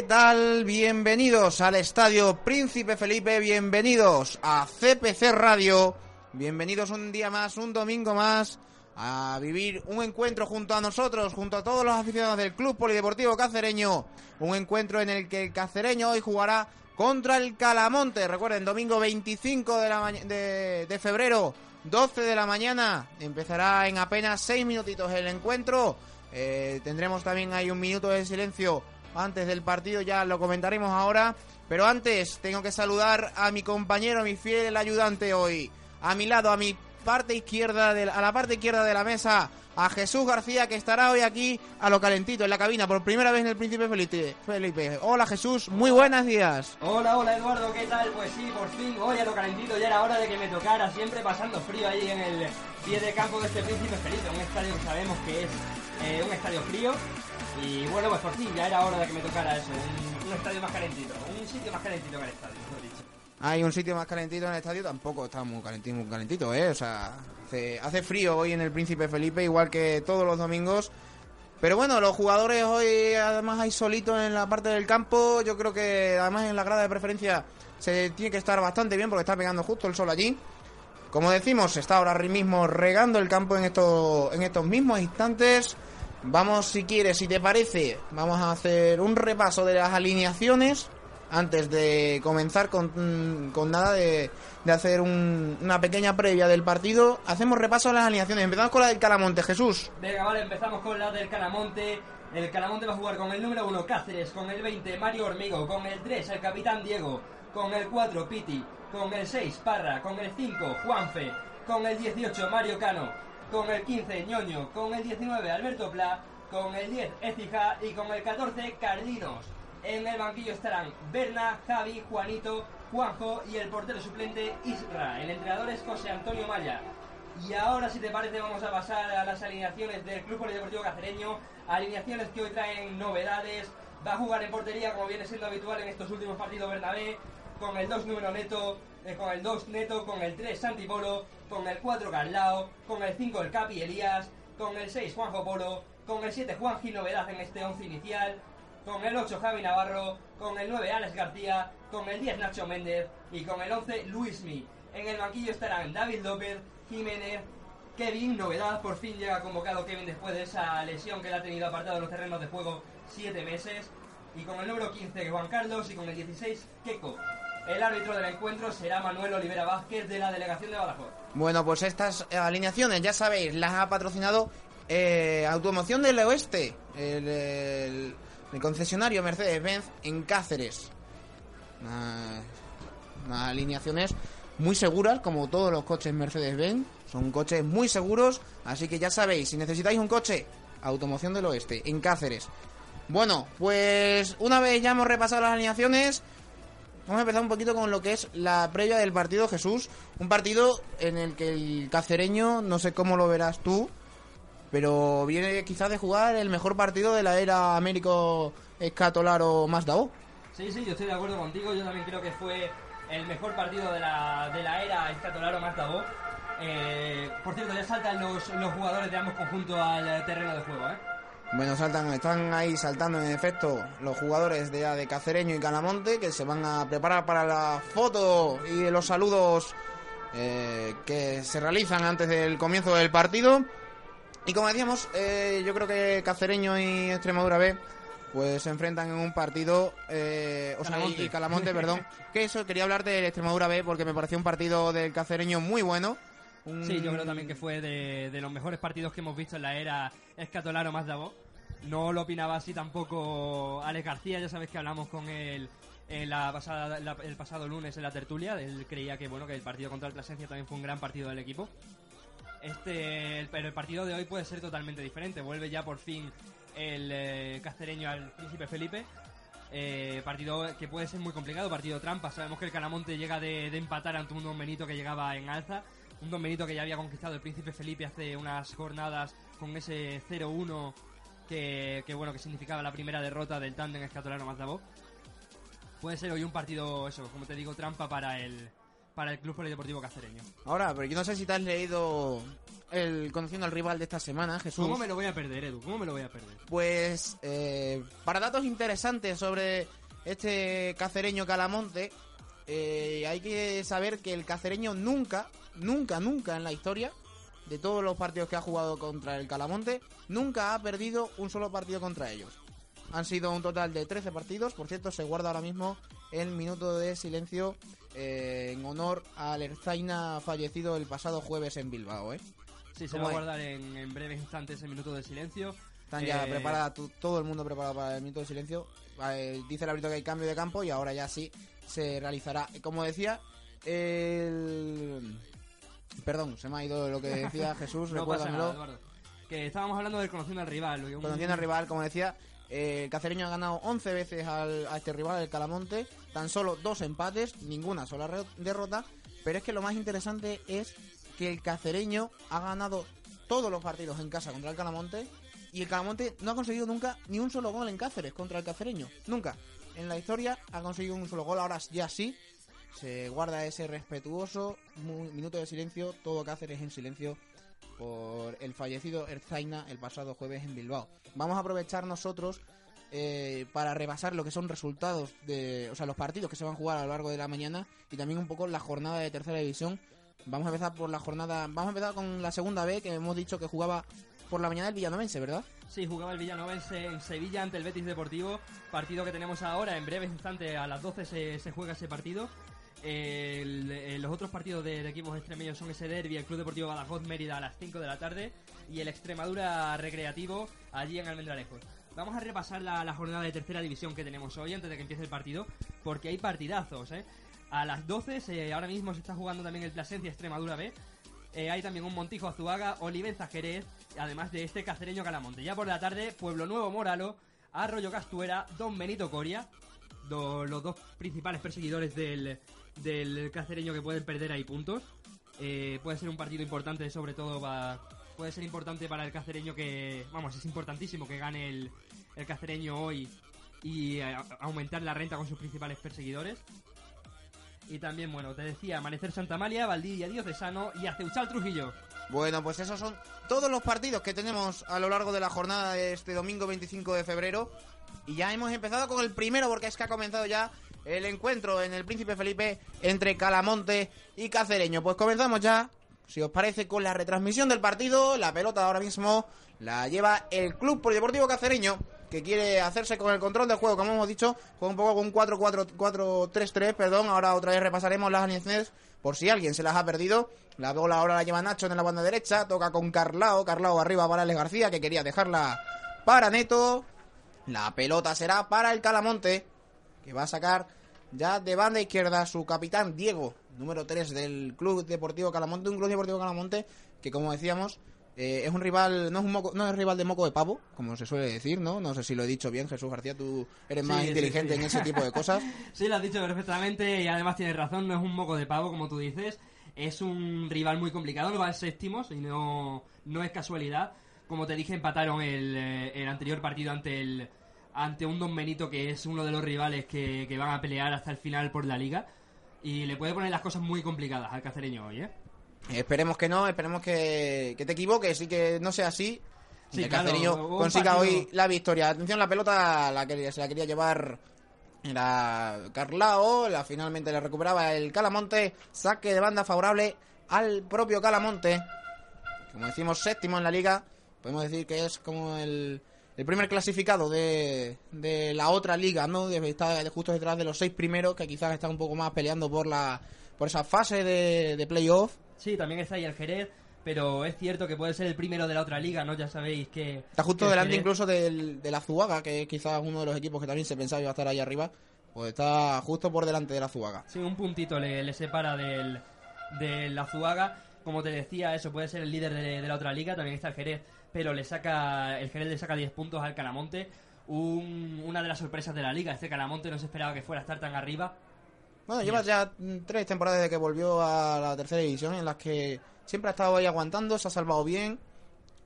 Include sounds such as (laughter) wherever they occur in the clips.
¿qué tal? Bienvenidos al Estadio Príncipe Felipe, bienvenidos a CPC Radio, bienvenidos un día más, un domingo más, a vivir un encuentro junto a nosotros, junto a todos los aficionados del Club Polideportivo Cacereño, un encuentro en el que el cacereño hoy jugará contra el Calamonte, recuerden, domingo 25 de, la de, febrero, 12 de la mañana, empezará en apenas 6 minutitos el encuentro, eh, tendremos también ahí un minuto de silencio antes del partido, ya lo comentaremos ahora. Pero antes tengo que saludar a mi compañero, mi fiel ayudante hoy. A mi lado, a mi parte izquierda, de a la parte izquierda de la mesa, a Jesús García, que estará hoy aquí a lo calentito, en la cabina, por primera vez en el Príncipe Felipe. Felipe. Hola Jesús, muy buenos días. Hola, hola Eduardo, ¿qué tal? Pues sí, por fin, hoy a lo calentito, ya era hora de que me tocara, siempre pasando frío ahí en el pie de campo de este Príncipe Felipe, un estadio que sabemos que es eh, un estadio frío. Y bueno, pues por fin, ya era hora de que me tocara eso, un, estadio más calentito, un sitio más calentito que el estadio, mejor dicho. Hay un sitio más calentito en el estadio, tampoco está muy calentito, muy calentito, ¿eh? O sea, hace, hace frío hoy en el Príncipe Felipe, igual que todos los domingos. Pero bueno, los jugadores hoy además hay solitos en la parte del campo. Yo creo que además en la grada de preferencia se tiene que estar bastante bien porque está pegando justo el sol allí. Como decimos, está ahora mismo regando el campo en estos, en estos mismos instantes. Vamos, si quieres, si te parece, vamos a hacer un repaso de las alineaciones antes de comenzar con, con nada de, de hacer un, una pequeña previa del partido. Hacemos repaso a las alineaciones. Empezamos con la del Calamonte, Jesús. Venga, vale, empezamos con la del Calamonte. El Calamonte va a jugar con el número 1 Cáceres, con el 20 Mario Hormigo, con el 3 el capitán Diego, con el 4 Piti, con el 6 Parra, con el 5 Juanfe, con el 18 Mario Cano, con el 15 Ñoño, con el 19 Alberto Pla, con el 10 Ecija y con el 14 Carlinos. En el banquillo estarán Berna, Javi, Juanito, Juanjo y el portero suplente Isra. El entrenador es José Antonio Maya. Y ahora, si te parece, vamos a pasar a las alineaciones del Club Polideportivo Cacereño. Alineaciones que hoy traen novedades. Va a jugar en portería, como viene siendo habitual en estos últimos partidos Bernabé, con el 2 número neto, eh, con el 2 neto, con el 3 Santi Polo, con el 4 Carlao, con el 5 el Capi Elías, con el 6 Juanjo Polo, con el 7 Juan Gil Novedad en este 11 inicial, con el 8 Javi Navarro, con el 9 Alex García, con el 10 Nacho Méndez y con el 11 Luismi. En el banquillo estarán David López, Jiménez, Kevin, novedad, por fin llega convocado Kevin después de esa lesión que le ha tenido apartado de los terrenos de juego 7 meses. Y con el número 15 Juan Carlos y con el 16 Keco. El árbitro del encuentro será Manuel Olivera Vázquez de la delegación de Badajoz. Bueno, pues estas alineaciones, ya sabéis, las ha patrocinado eh, Automoción del Oeste, el, concesionario Mercedes-Benz en Cáceres. Unas alineaciones muy seguras, como todos los coches Mercedes-Benz. Son coches muy seguros, así que ya sabéis, si necesitáis un coche, Automoción del Oeste, en Cáceres. Bueno, pues una vez ya hemos repasado las alineaciones, vamos a empezar un poquito con lo que es la previa del partido Jesús. Un partido en el que el cacereño, no sé cómo lo verás tú, pero viene quizás de jugar el mejor partido de la era Américo Escatolaro Mazda O. Sí, sí, yo estoy de acuerdo contigo. Yo también creo que fue el mejor partido de la, de la era Escatolaro Mazda O. Eh, por cierto, ya saltan los, los jugadores de ambos conjuntos al terreno de juego, ¿eh? Bueno, saltan, están ahí saltando en efecto los jugadores de, de Cacereño y Calamonte que se van a preparar para la foto y los saludos eh, que se realizan antes del comienzo del partido. Y como decíamos, eh, yo creo que Cacereño y Extremadura B pues se enfrentan en un partido, eh, o sea, Calamonte. y Calamonte, perdón. Que eso, quería hablar del Extremadura B porque me pareció un partido del Cacereño muy bueno. Un- Sí, yo creo también que fue de, de los mejores partidos que hemos visto en la era Escatolaro más Davos. No lo opinaba así tampoco Alex García, ya sabes que hablamos con él en la pasada, la- el pasado lunes en la tertulia. Él creía que bueno que el partido contra el Plasencia también fue un gran partido del equipo. Este, el- pero el partido de hoy puede ser totalmente diferente. Vuelve ya por fin el eh, cacereño al Príncipe Felipe. Eh, partido que puede ser muy complicado, partido trampa. Sabemos que el Calamonte llega de, de empatar ante un Don Benito que llegaba en alza. Un Don Benito que ya había conquistado el Príncipe Felipe hace unas jornadas con ese 0-1 que, que, bueno que significaba la primera derrota del tándem escatolano Mazdabó. Puede ser hoy un partido, eso, como te digo, trampa para el, para el Club Polideportivo Cacereño. Ahora, pero yo no sé si te has leído el conociendo al rival de esta semana, Jesús. ¿Cómo me lo voy a perder, Edu? ¿Cómo me lo voy a perder? Pues eh, para datos interesantes sobre este cacereño Calamonte, eh, hay que saber que el cacereño nunca, nunca, nunca en la historia de todos los partidos que ha jugado contra el Calamonte, nunca ha perdido un solo partido contra ellos. Han sido un total de 13 partidos, por cierto, se guarda ahora mismo el minuto de silencio eh, en honor al Erzaina fallecido el pasado jueves en Bilbao. ¿eh? Sí, se ¿Cómo va a guardar en, en breves instantes el minuto de silencio. Están ya Eh, preparadas, todo el mundo preparado para el minuto de silencio. Eh, dice el árbitro que hay cambio de campo y ahora ya sí se realizará. Como decía, el... Perdón, se me ha ido lo que decía (laughs) Jesús, No recuérdamelo. nada. Que estábamos hablando del conociendo al rival. un- Conociendo al rival, como decía, eh, el Cacereño ha ganado 11 veces al- a este rival, el Calamonte. Tan solo dos empates, ninguna sola derrota. Pero es que lo más interesante es que el Cacereño ha ganado todos los partidos en casa contra el Calamonte. Y el Calamonte no ha conseguido nunca ni un solo gol en Cáceres contra el Cacereño. Nunca. En la historia ha conseguido un solo gol, ahora ya sí. Se guarda ese respetuoso minuto de silencio, todo Cáceres en silencio por el fallecido Erzaina el pasado jueves en Bilbao. Vamos a aprovechar nosotros eh, para repasar lo que son resultados de, o sea, los partidos que se van a jugar a lo largo de la mañana y también un poco la jornada de tercera división. Vamos a empezar por la jornada, vamos a empezar con la segunda B que hemos dicho que jugaba por la mañana el Villanovense, ¿verdad? Sí, jugaba el Villanovense en Sevilla ante el Betis Deportivo. Partido que tenemos ahora. En breves instantes, a las 12 se, se juega ese partido. El- eh, los otros partidos de, de equipos extremeños son ese derby, el Club Deportivo Badajoz Mérida a las 5 de la tarde y el Extremadura Recreativo allí en Almendralejos. Vamos a repasar la, la jornada de tercera división que tenemos hoy antes de que empiece el partido, porque hay partidazos, ¿eh? A las 12, se- ahora mismo se está jugando también el Plasencia Extremadura B. Eh, hay también un Montijo Azuaga, Olivenza Jerez, además de este cacereño Calamonte. Ya por la tarde, Pueblo Nuevo Moralo, Arroyo Castuera, Don Benito Coria, los dos principales perseguidores del, del cacereño que pueden perder ahí puntos. Eh, puede ser un partido importante, sobre todo va, puede ser importante para el cacereño que, vamos, es importantísimo que gane el, el cacereño hoy y eh, aumentar la renta con sus principales perseguidores. Y también, bueno, te decía, Amanecer Santa Amalia, Valdivia Diocesano y Aceuchal Trujillo. Bueno, pues esos son todos los partidos que tenemos a lo largo de la jornada de este domingo 25 de febrero. Y ya hemos empezado con el primero porque es que ha comenzado ya el encuentro en el Príncipe Felipe entre Calamonte y Cacereño. Pues comenzamos ya, si os parece, con la retransmisión del partido. La pelota ahora mismo la lleva el Club Polideportivo Cacereño que quiere hacerse con el control del juego, como hemos dicho, juega un poco con 4-4-4-3-3, perdón, ahora otra vez repasaremos las alineaciones por si alguien se las ha perdido. La bola ahora la lleva Nacho en la banda derecha, toca con Carlao, Carlao arriba para Alex García, que quería dejarla para Neto. La pelota será para el Calamonte, que va a sacar ya de banda izquierda su capitán Diego, número 3 del Club Deportivo Calamonte, un Club Deportivo Calamonte que como decíamos eh, es un rival, no es un moco- no es rival de moco de pavo, como se suele decir, ¿no? No sé si lo he dicho bien, Jesús García, tú eres más Sí, inteligente sí, sí. en ese tipo de cosas. (laughs) Sí, lo has dicho perfectamente y además tienes razón, no es un moco de pavo como tú dices, es un rival muy complicado, no va a séptimos y no, no es casualidad. Como te dije, empataron el, eh, el anterior partido ante el ante un Don Benito que es uno de los rivales que, que van a pelear hasta el final por la liga y le puede poner las cosas muy complicadas al cacereño hoy, ¿eh? Esperemos que no, esperemos que, que te equivoques y que no sea así. Sí, que el claro, consiga partido- hoy la victoria. Atención, la pelota la que se la quería llevar era Carlao, la finalmente le recuperaba el Calamonte, saque de banda favorable al propio Calamonte. Como decimos, séptimo en la liga. Podemos decir que es como el, el primer clasificado de, de la otra liga, ¿no? Está justo detrás de los seis primeros, que quizás están un poco más peleando por la por esa fase de, de playoff. Sí, también está ahí el Jerez, pero es cierto que puede ser el primero de la otra liga, ¿no? Ya sabéis que... Está justo que delante Jerez- incluso del, de la Zuaga, que es quizás uno de los equipos que también se pensaba iba a estar ahí arriba. Pues está justo por delante de la Zuaga. Sí, un puntito le, le separa del, de la Zuaga. Como te decía, eso puede ser el líder de, de la otra liga, también está el Jerez, pero le saca el Jerez le saca 10 puntos al Calamonte. Un- una de las sorpresas de la liga, este Calamonte no se esperaba que fuera a estar tan arriba. Bueno, lleva ya mm, tres temporadas desde que volvió a la tercera división en las que siempre ha estado ahí aguantando, se ha salvado bien.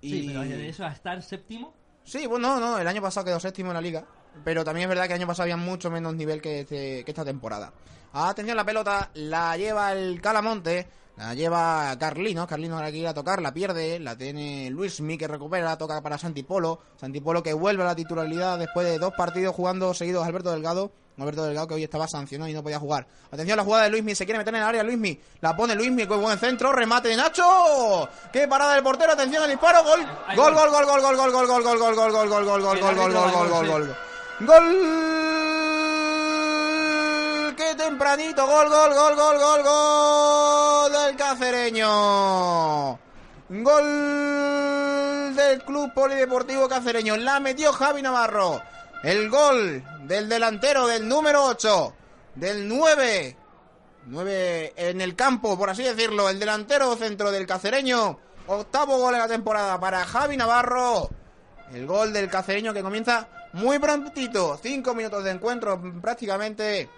Y... Sí, pero de eso a estar séptimo, Sí, bueno, no, no, el año pasado quedó séptimo en la liga. Pero también es verdad que el año pasado había mucho menos nivel que, este- que esta temporada. Atención, la pelota la lleva el Calamonte, la lleva Carlinos. Carlinos ahora quiere a tocar, la pierde, la tiene Luismi que recupera, toca para Santipolo. Santipolo que vuelve a la titularidad después de dos partidos jugando seguidos Alberto Delgado. Alberto Delgado que hoy estaba sancionado y no podía jugar. Atención a la jugada de Luismi, se quiere meter en el área Luismi. La pone Luismi, con buen centro, remate de Nacho. ¡Qué parada del portero! Atención al disparo, gol. Gol, gol. gol, gol, gol, gol, gol, gol, gol, gol, gol, gol, gol, gol, gol, gol, gol, árbitro gol, da gol, gol, gol, sí. gol. ¡Qué tempranito! Gol, gol, gol, gol, gol, gol del cacereño. Gol del Club Polideportivo Cacereño. La metió Javi Navarro. El gol del delantero del número 8. Del 9. 9 en el campo, por así decirlo. El delantero centro del cacereño. Octavo gol en la temporada para Javi Navarro. El gol del cacereño que comienza muy prontito. Cinco minutos de encuentro prácticamente.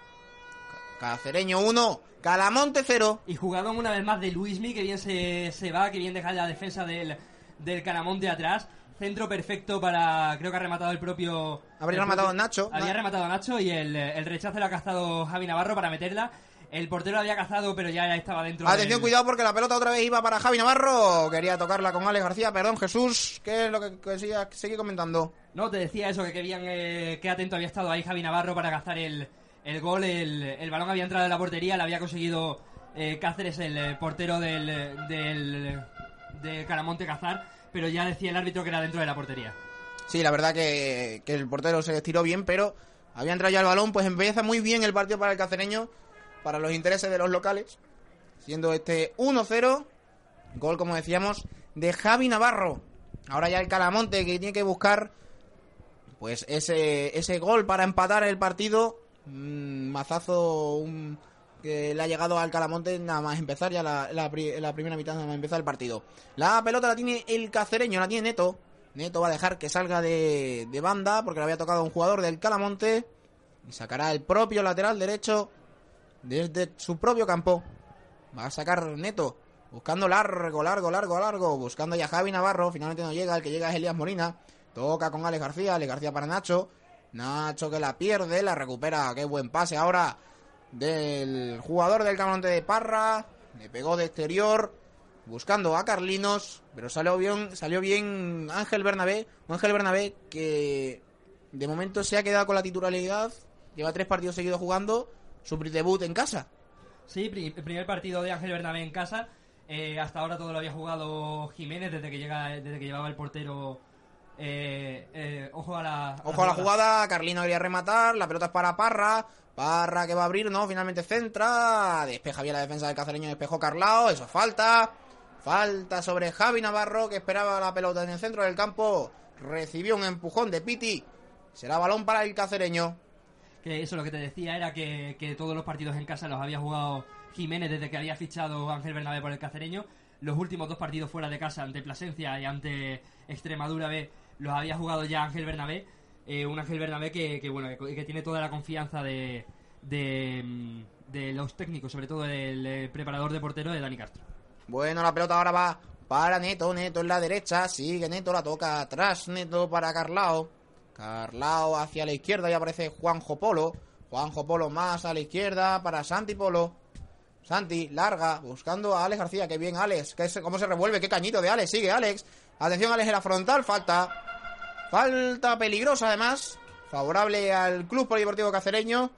Cacereño 1, Calamonte 0. Y jugadón una vez más de Luismi, que bien se, se va, que bien deja la defensa del, del Calamonte atrás. Centro perfecto para. Creo que ha rematado el propio. Habría el rematado propio- Nacho. Había Na- rematado a Nacho y el, el rechazo lo ha cazado Javi Navarro para meterla. El portero la había cazado, pero ya estaba dentro. Atención, del- cuidado porque la pelota otra vez iba para Javi Navarro. Quería tocarla con Alex García. Perdón, Jesús. ¿Qué es lo que, que sigue, sigue comentando? No, te decía eso, que querían. Eh, qué atento había estado ahí Javi Navarro para cazar el, el gol. El, el balón había entrado en la portería, la había conseguido eh, Cáceres, el eh, portero del, del, del Calamonte, cazar. Pero ya decía el árbitro que era dentro de la portería. Sí, la verdad que, que el portero se estiró bien, pero había entrado ya el balón. Pues empieza muy bien el partido para el cacereño, para los intereses de los locales. Siendo este 1-0. Gol, como decíamos, de Javi Navarro. Ahora ya el Calamonte que tiene que buscar pues ese, ese gol para empatar el partido. Un mazazo un- que le ha llegado al Calamonte nada más empezar ya la, la pri- la primera mitad, nada más empezar el partido. La pelota la tiene el cacereño, la tiene Neto. Neto va a dejar que salga de, de banda porque le había tocado un jugador del Calamonte. Y sacará el propio lateral derecho desde su propio campo. Va a sacar Neto. Buscando largo, largo, largo, largo. Buscando ya Javi Navarro. Finalmente no llega. El que llega es Elías Molina. Toca con Alex García. Alex García para Nacho. Nacho que la pierde. La recupera. Qué buen pase ahora del jugador del Calamonte de Parra. Le pegó de exterior. Buscando a Carlinos. Pero salió bien, salió bien Ángel Bernabé. Ángel Bernabé que de momento se ha quedado con la titularidad. Lleva tres partidos seguidos jugando. Su debut en casa. Sí, el primer partido de Ángel Bernabé en casa. Eh, hasta ahora todo lo había jugado Jiménez desde que llega, desde que llevaba el portero. Eh, eh, ojo a la. Ojo a la jugada, Carlino quería rematar, la pelota es para Parra, Parra que va a abrir, no, finalmente centra, despeja bien la defensa del cacereño, despejó Carlao, eso es falta, falta sobre Javi Navarro que esperaba la pelota en el centro del campo, recibió un empujón de Piti, será balón para el cacereño. Que eso lo que te decía era que, que todos los partidos en casa los había jugado Jiménez desde que había fichado Ángel Bernabé por el cacereño. Los últimos dos partidos fuera de casa ante Plasencia y ante Extremadura B los había jugado ya Ángel Bernabé. Eh, un Ángel Bernabé que, que, bueno que, que tiene toda la confianza de, de, mm, los técnicos, sobre todo del eh, preparador de portero de Dani Castro. Bueno, la pelota ahora va para Neto, Neto en la derecha, sigue Neto, la toca atrás, Neto para Carlao. Carlao hacia la izquierda y aparece Juanjo Polo. Juanjo Polo más a la izquierda para Santi Polo. Santi, larga, buscando a Alex García. Qué bien, Alex. ¿Qué es- ¿Cómo se revuelve? Qué cañito de Alex. Sigue, Alex. Atención, Alex en la frontal. Falta. Falta peligrosa, además. Favorable al Club Polideportivo Cacereño.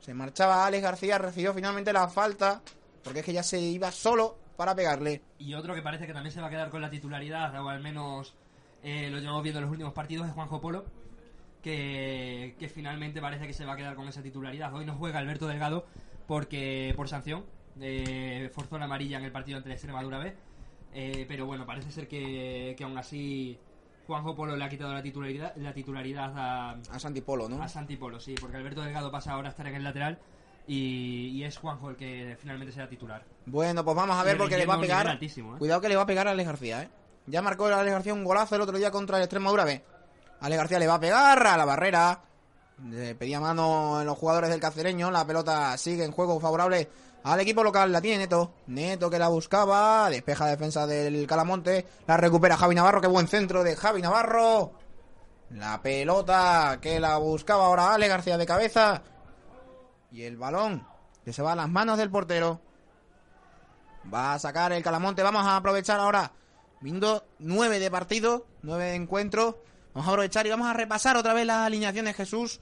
Se marchaba Alex García, recibió finalmente la falta. Porque es que ya se iba solo. para pegarle. Y otro que parece que también se va a quedar con la titularidad, o al menos eh, lo llevamos viendo en los últimos partidos, es Juanjo Polo, que, finalmente parece que se va a quedar con esa titularidad. Hoy no juega Alberto Delgado porque por sanción, eh, forzó la amarilla en el partido ante Extremadura B, eh, pero bueno, parece ser que, que aún así Juanjo Polo le ha quitado la titularidad, la titularidad a, A Santi Polo, ¿no? a Santi Polo, sí, porque Alberto Delgado pasa ahora a estar en el lateral y, y es Juanjo el que finalmente será titular. Bueno, pues vamos a ver porque le va a pegar. altísimo, ¿eh? Cuidado que le va a pegar a Alex García, ¿eh? Ya marcó Alex García un golazo el otro día contra el Extremadura B. Alex García le va a pegar a la barrera. Le pedía mano en los jugadores del cacereño. La pelota sigue en juego favorable al equipo local. La tiene Neto. Neto que la buscaba. Despeja defensa del Calamonte. La recupera Javi Navarro. Qué buen centro de Javi Navarro. La pelota que la buscaba ahora Ale García de cabeza. Y el balón que se va a las manos del portero. Va a sacar el Calamonte. Vamos a aprovechar ahora. Viendo nueve de partido, nueve de encuentro. Vamos a aprovechar y vamos a repasar otra vez las alineaciones, Jesús.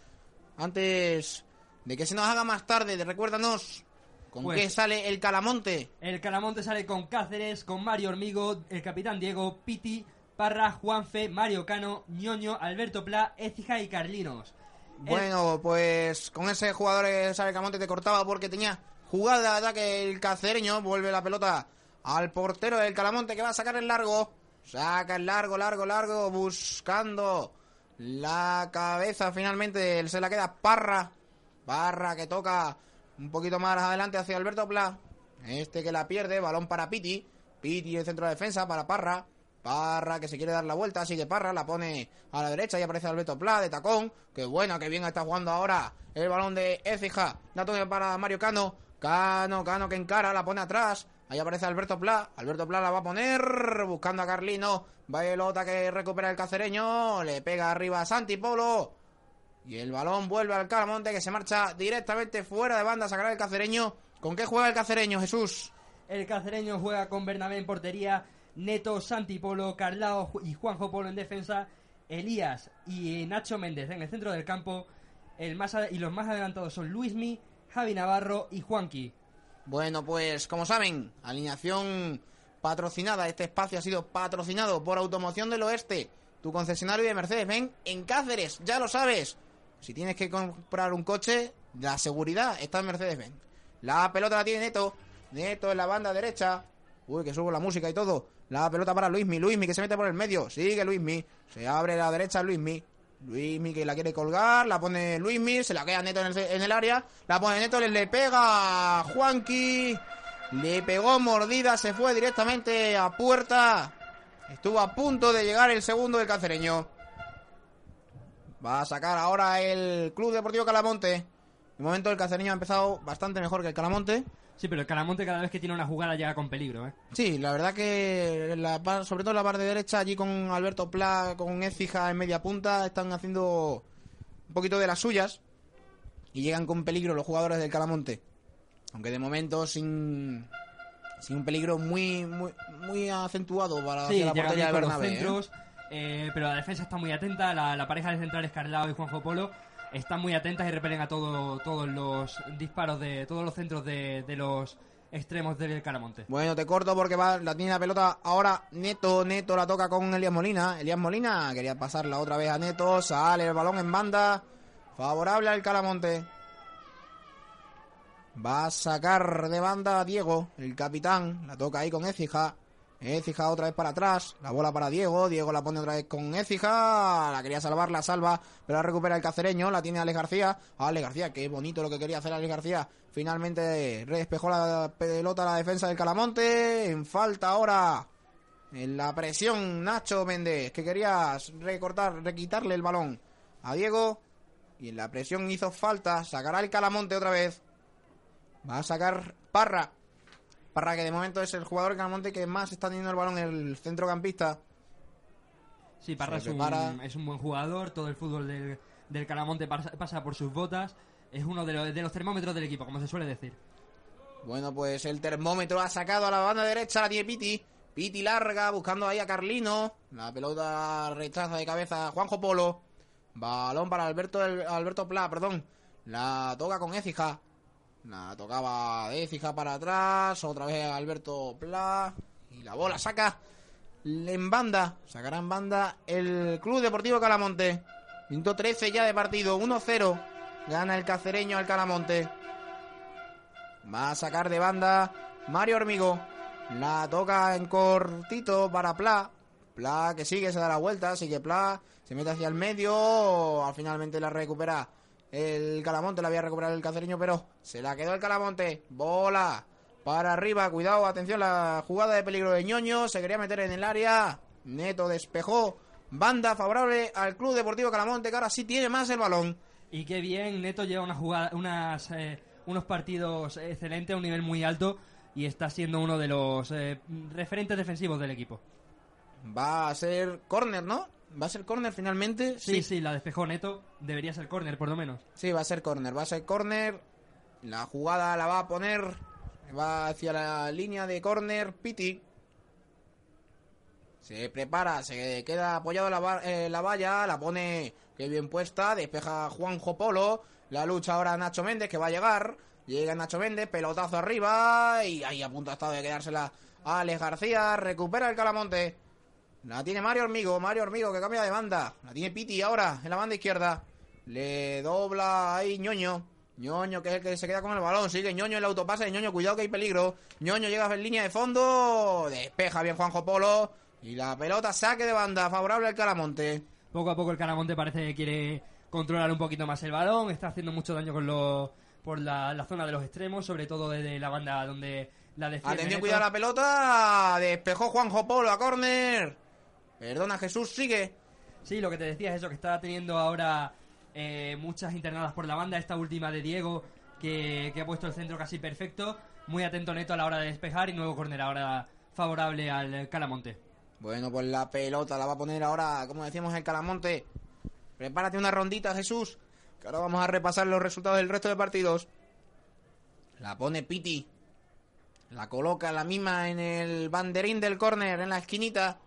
Antes de que se nos haga más tarde, recuérdanos con Pues- qué sale el Calamonte. El Calamonte sale con Cáceres, con Mario Hormigo, el capitán Diego, Piti, Parra, Juanfe, Mario Cano, Ñoño, Alberto Pla, Écija y Carlinos. El- Bueno, pues con ese jugador sale el Calamonte te cortaba porque tenía jugada de ataque el cacereño. Vuelve la pelota al portero del Calamonte que va a sacar el largo. Saca el largo, largo, largo, buscando la cabeza finalmente. Se la queda Parra. Parra que toca un poquito más adelante hacia Alberto Pla. Este que la pierde, balón para Piti. Piti en centro de defensa para Parra. Parra que se quiere dar la vuelta, sigue Parra, la pone a la derecha y aparece Alberto Pla de tacón. Que bueno, que bien está jugando ahora el balón de Écija. La toma para Mario Cano. Cano, Cano que encara, la pone atrás. Ahí aparece Alberto Pla. Alberto Pla la va a poner buscando a Carlino. Bailota que recupera el cacereño. Le pega arriba a Santi Polo. Y el balón vuelve al Calamonte que se marcha directamente fuera de banda a sacar el cacereño. ¿Con qué juega el cacereño, Jesús? El cacereño juega con Bernabé en portería, Neto, Santi Polo, Carlao y Juanjo Polo en defensa, Elías y Nacho Méndez en el centro del campo. El más y los más adelantados son Luismi, Javi Navarro y Juanqui. Bueno, pues como saben, alineación patrocinada. Este espacio ha sido patrocinado por Automoción del Oeste, tu concesionario de Mercedes-Benz en Cáceres. Ya lo sabes. Si tienes que comprar un coche, la seguridad está en Mercedes-Benz. La pelota la tiene Neto. Neto en la banda derecha. Uy, que subo la música y todo. La pelota para Luismi. Luismi que se mete por el medio. Sigue Luismi. Se abre la derecha Luismi. Luismi que la quiere colgar. La pone Luismi. Se la queda Neto en el, área. La pone Neto. Le, le pega Juanqui. Le pegó mordida. Se fue directamente a puerta. Estuvo a punto de llegar el segundo del cacereño. Va a sacar ahora el Club Deportivo Calamonte. De momento el cacereño ha empezado bastante mejor que el Calamonte. Sí, pero el Calamonte cada vez que tiene una jugada llega con peligro, ¿eh? Sí, la verdad que la sobre todo en la parte derecha, allí con Alberto Pla, con Écija en media punta, están haciendo un poquito de las suyas y llegan con peligro los jugadores del Calamonte. Aunque de momento sin, sin un peligro muy muy muy acentuado para Sí, hacia la portería de con los Bernabé. ¿eh? Eh, pero la defensa está muy atenta. La, la pareja de centrales Carlao y Juanjo Polo están muy atentas y repelen a todo, todos los disparos de todos los centros de, de los extremos del Caramonte. Bueno, te corto porque va, la tiene la pelota ahora Neto, Neto la toca con Elías Molina. Elías Molina quería pasarla otra vez a Neto, sale el balón en banda, favorable al Calamonte. Va a sacar de banda a Diego, el capitán, la toca ahí con Écija. Écija otra vez para atrás, la bola para Diego, Diego la pone otra vez con Écija, la quería salvar, la salva, pero la recupera el cacereño, la tiene Alex García. Alex García, qué bonito lo que quería hacer Alex García. Finalmente despejó la pelota a la defensa del Calamonte, en falta ahora. En la presión Nacho Méndez, que quería recortar, requitarle el balón a Diego. Y en la presión hizo falta, sacará el Calamonte otra vez. Va a sacar Parra. Parra que de momento es el jugador Calamonte que más está teniendo el balón en el centrocampista. Sí, Parra es un, prepara. es un buen jugador. Todo el fútbol del, del Caramonte pasa, pasa por sus botas. Es uno de los, de los termómetros del equipo, como se suele decir. Bueno, pues el termómetro ha sacado a la banda derecha, la tiene Piti. Piti larga, buscando ahí a Carlino. La pelota rechaza de cabeza a Juanjo Polo. Balón para Alberto, Alberto Pla, perdón. La toca con Écija. La tocaba de Écija para atrás. Otra vez Alberto Pla. Y la bola saca en banda. Sacará en banda el Club Deportivo Calamonte. Minuto 13 ya de partido. 1-0. Gana el cacereño al Calamonte. Va a sacar de banda Mario Hormigo. La toca en cortito para Pla. Pla que sigue, se da la vuelta. Sigue Pla. Se mete hacia el medio. Al finalmente la recupera el Calamonte. La había recuperado el cacereño, pero se la quedó el Calamonte. Bola para arriba. Cuidado, atención, la jugada de peligro de ñoño. Se quería meter en el área. Neto despejó. Banda favorable al Club Deportivo Calamonte, que ahora sí tiene más el balón. Y qué bien, Neto lleva una jugada, unas, eh, unos partidos excelentes a un nivel muy alto y está siendo uno de los eh, referentes defensivos del equipo. Va a ser córner, ¿no? ¿Va a ser córner finalmente? Sí, sí, la despejó Neto. Debería ser córner, por lo menos. Sí, va a ser córner. Va a ser córner. La jugada la va a poner. Va hacia la línea de córner. Piti. Se prepara, se queda apoyado la, eh, la valla, la pone que bien puesta, despeja Juanjo Polo, la lucha ahora Nacho Méndez que va a llegar, llega Nacho Méndez, pelotazo arriba y ahí a punto ha estado de quedársela Alex García, recupera el Calamonte, la tiene Mario Hormigo, Mario Hormigo que cambia de banda, la tiene Piti ahora en la banda izquierda, le dobla ahí ñoño. Ñoño, que es el que se queda con el balón. Sigue Ñoño el autopase de Ñoño. Cuidado que hay peligro. Ñoño llega en línea de fondo. Despeja bien Juanjo Polo. Y la pelota saque de banda. Favorable al Calamonte. Poco a poco el Caramonte parece que quiere controlar un poquito más el balón. Está haciendo mucho daño con los por la, la zona de los extremos, sobre todo desde la banda donde la defiende. Atención, cuidado la pelota. Despejó Juanjo Polo a córner. Perdona Jesús, sigue. Sí, lo que te decía es eso, que está teniendo ahora eh, muchas internadas por la banda. Esta última de Diego, que, que ha puesto el centro casi perfecto. Muy atento Neto a la hora de despejar y nuevo córner ahora favorable al Calamonte. Bueno, pues la pelota la va a poner ahora, como decíamos, el Calamonte. Prepárate una rondita, Jesús. Que ahora vamos a repasar los resultados del resto de partidos. La pone Piti. La coloca la misma en el banderín del córner, en la esquinita.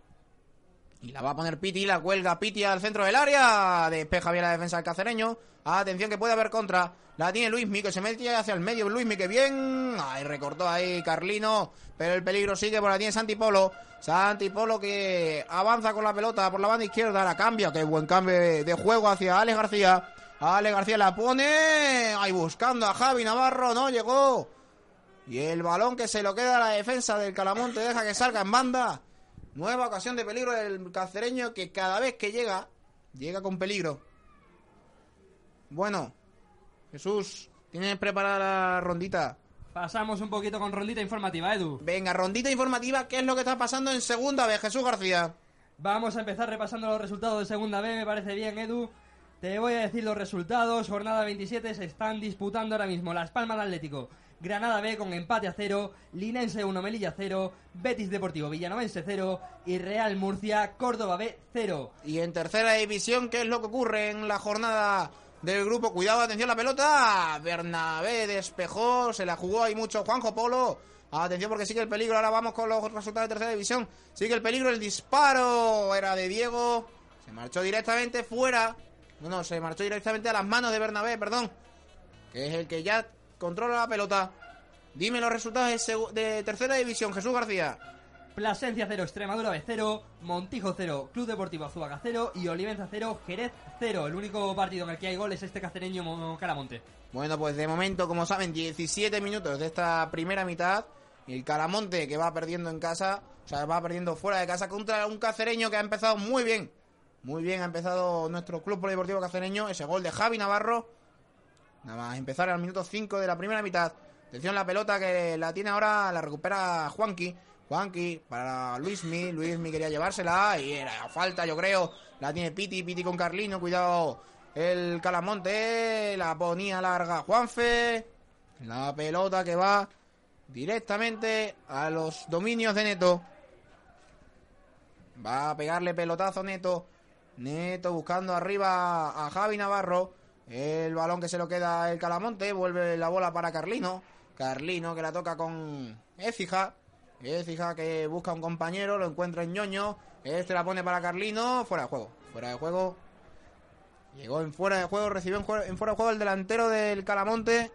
Y la va a poner Piti, la cuelga Piti al centro del área. Despeja bien la defensa del cacereño. Atención que puede haber contra. La tiene Luismi, que se mete hacia el medio. Luismi, que bien. Ahí recortó ahí Carlino. Pero el peligro sigue por la tiene Santi Polo. Santi Polo que avanza con la pelota por la banda izquierda. La cambia. Qué buen cambio de juego hacia Alex García. Alex García la pone. Ahí buscando a Javi Navarro. No llegó. Y el balón que se lo queda a la defensa del Calamonte. Deja que salga en banda. Nueva ocasión de peligro del cacereño que cada vez que llega, llega con peligro. Bueno, Jesús, ¿tienes preparada la rondita? Pasamos un poquito con rondita informativa, Edu. Venga, rondita informativa, ¿qué es lo que está pasando en segunda vez, Jesús García? Vamos a empezar repasando los resultados de segunda B, me parece bien, Edu. Te voy a decir los resultados. Jornada 27 se están disputando ahora mismo Las Palmas de Atlético, Granada B con empate a cero, Linense 1, Melilla 0, Betis Deportivo Villanovense 0 y Real Murcia Córdoba B 0. Y en tercera división, ¿qué es lo que ocurre en la jornada del grupo? Cuidado, atención la pelota. Bernabé despejó, se la jugó ahí mucho Juanjo Polo. Atención porque sigue el peligro. Ahora vamos con los resultados de tercera división. Sigue el peligro, el disparo era de Diego. Se marchó directamente fuera. No, no, se marchó directamente a las manos de Bernabé, perdón. Que es el que ya controla la pelota. Dime los resultados de, tercera división, Jesús García. Plasencia 0, Extremadura B 0, Montijo 0, Club Deportivo Azuaga 0 y Olivenza 0, Jerez 0. El único partido en el que hay gol es este cacereño Mo- Caramonte. Bueno, pues de momento, como saben, 17 minutos de esta primera mitad. Y el Calamonte que va perdiendo en casa, o sea, va perdiendo fuera de casa contra un cacereño que ha empezado muy bien. Muy bien ha empezado nuestro Club Polideportivo Cacereño. Ese gol de Javi Navarro. Nada más empezar al minuto 5 de la primera mitad. Atención la pelota que la tiene ahora, la recupera Juanqui. Juanqui para Luismi. Luismi quería llevársela y era falta, yo creo. La tiene Piti, Piti con Carlino. Cuidado el Calamonte. La ponía larga Juanfe. La pelota que va directamente a los dominios de Neto. Va a pegarle pelotazo Neto. Neto buscando arriba a Javi Navarro. El balón que se lo queda el Calamonte. Vuelve la bola para Carlino. Carlino que la toca con Écija. Écija que busca un compañero. Lo encuentra en ñoño. Este la pone para Carlino. Fuera de juego. Fuera de juego. Llegó en fuera de juego. Recibió en, en fuera de juego el delantero del Calamonte.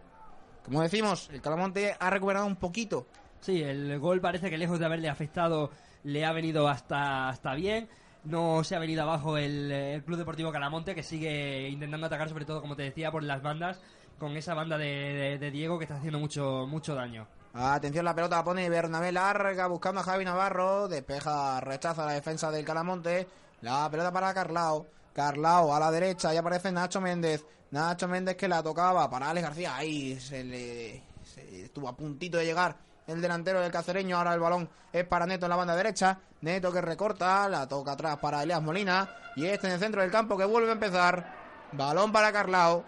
Como decimos, el Calamonte ha recuperado un poquito. Sí, el gol parece que lejos de haberle afectado le ha venido hasta, hasta bien. No se ha venido abajo el, el Club Deportivo Calamonte que sigue intentando atacar sobre todo, como te decía, por las bandas con esa banda de, Diego que está haciendo mucho, mucho daño. Atención, la pelota la pone Bernabé larga, buscando a Javi Navarro. Despeja, rechaza la defensa del Calamonte. La pelota para Carlao. Carlao a la derecha, y aparece Nacho Méndez. Nacho Méndez que la tocaba para Alex García. Ahí se le se estuvo a puntito de llegar el delantero del cacereño. Ahora el balón es para Neto en la banda derecha. Neto que recorta, la toca atrás para Elias Molina. Y este en el centro del campo que vuelve a empezar. Balón para Carlao.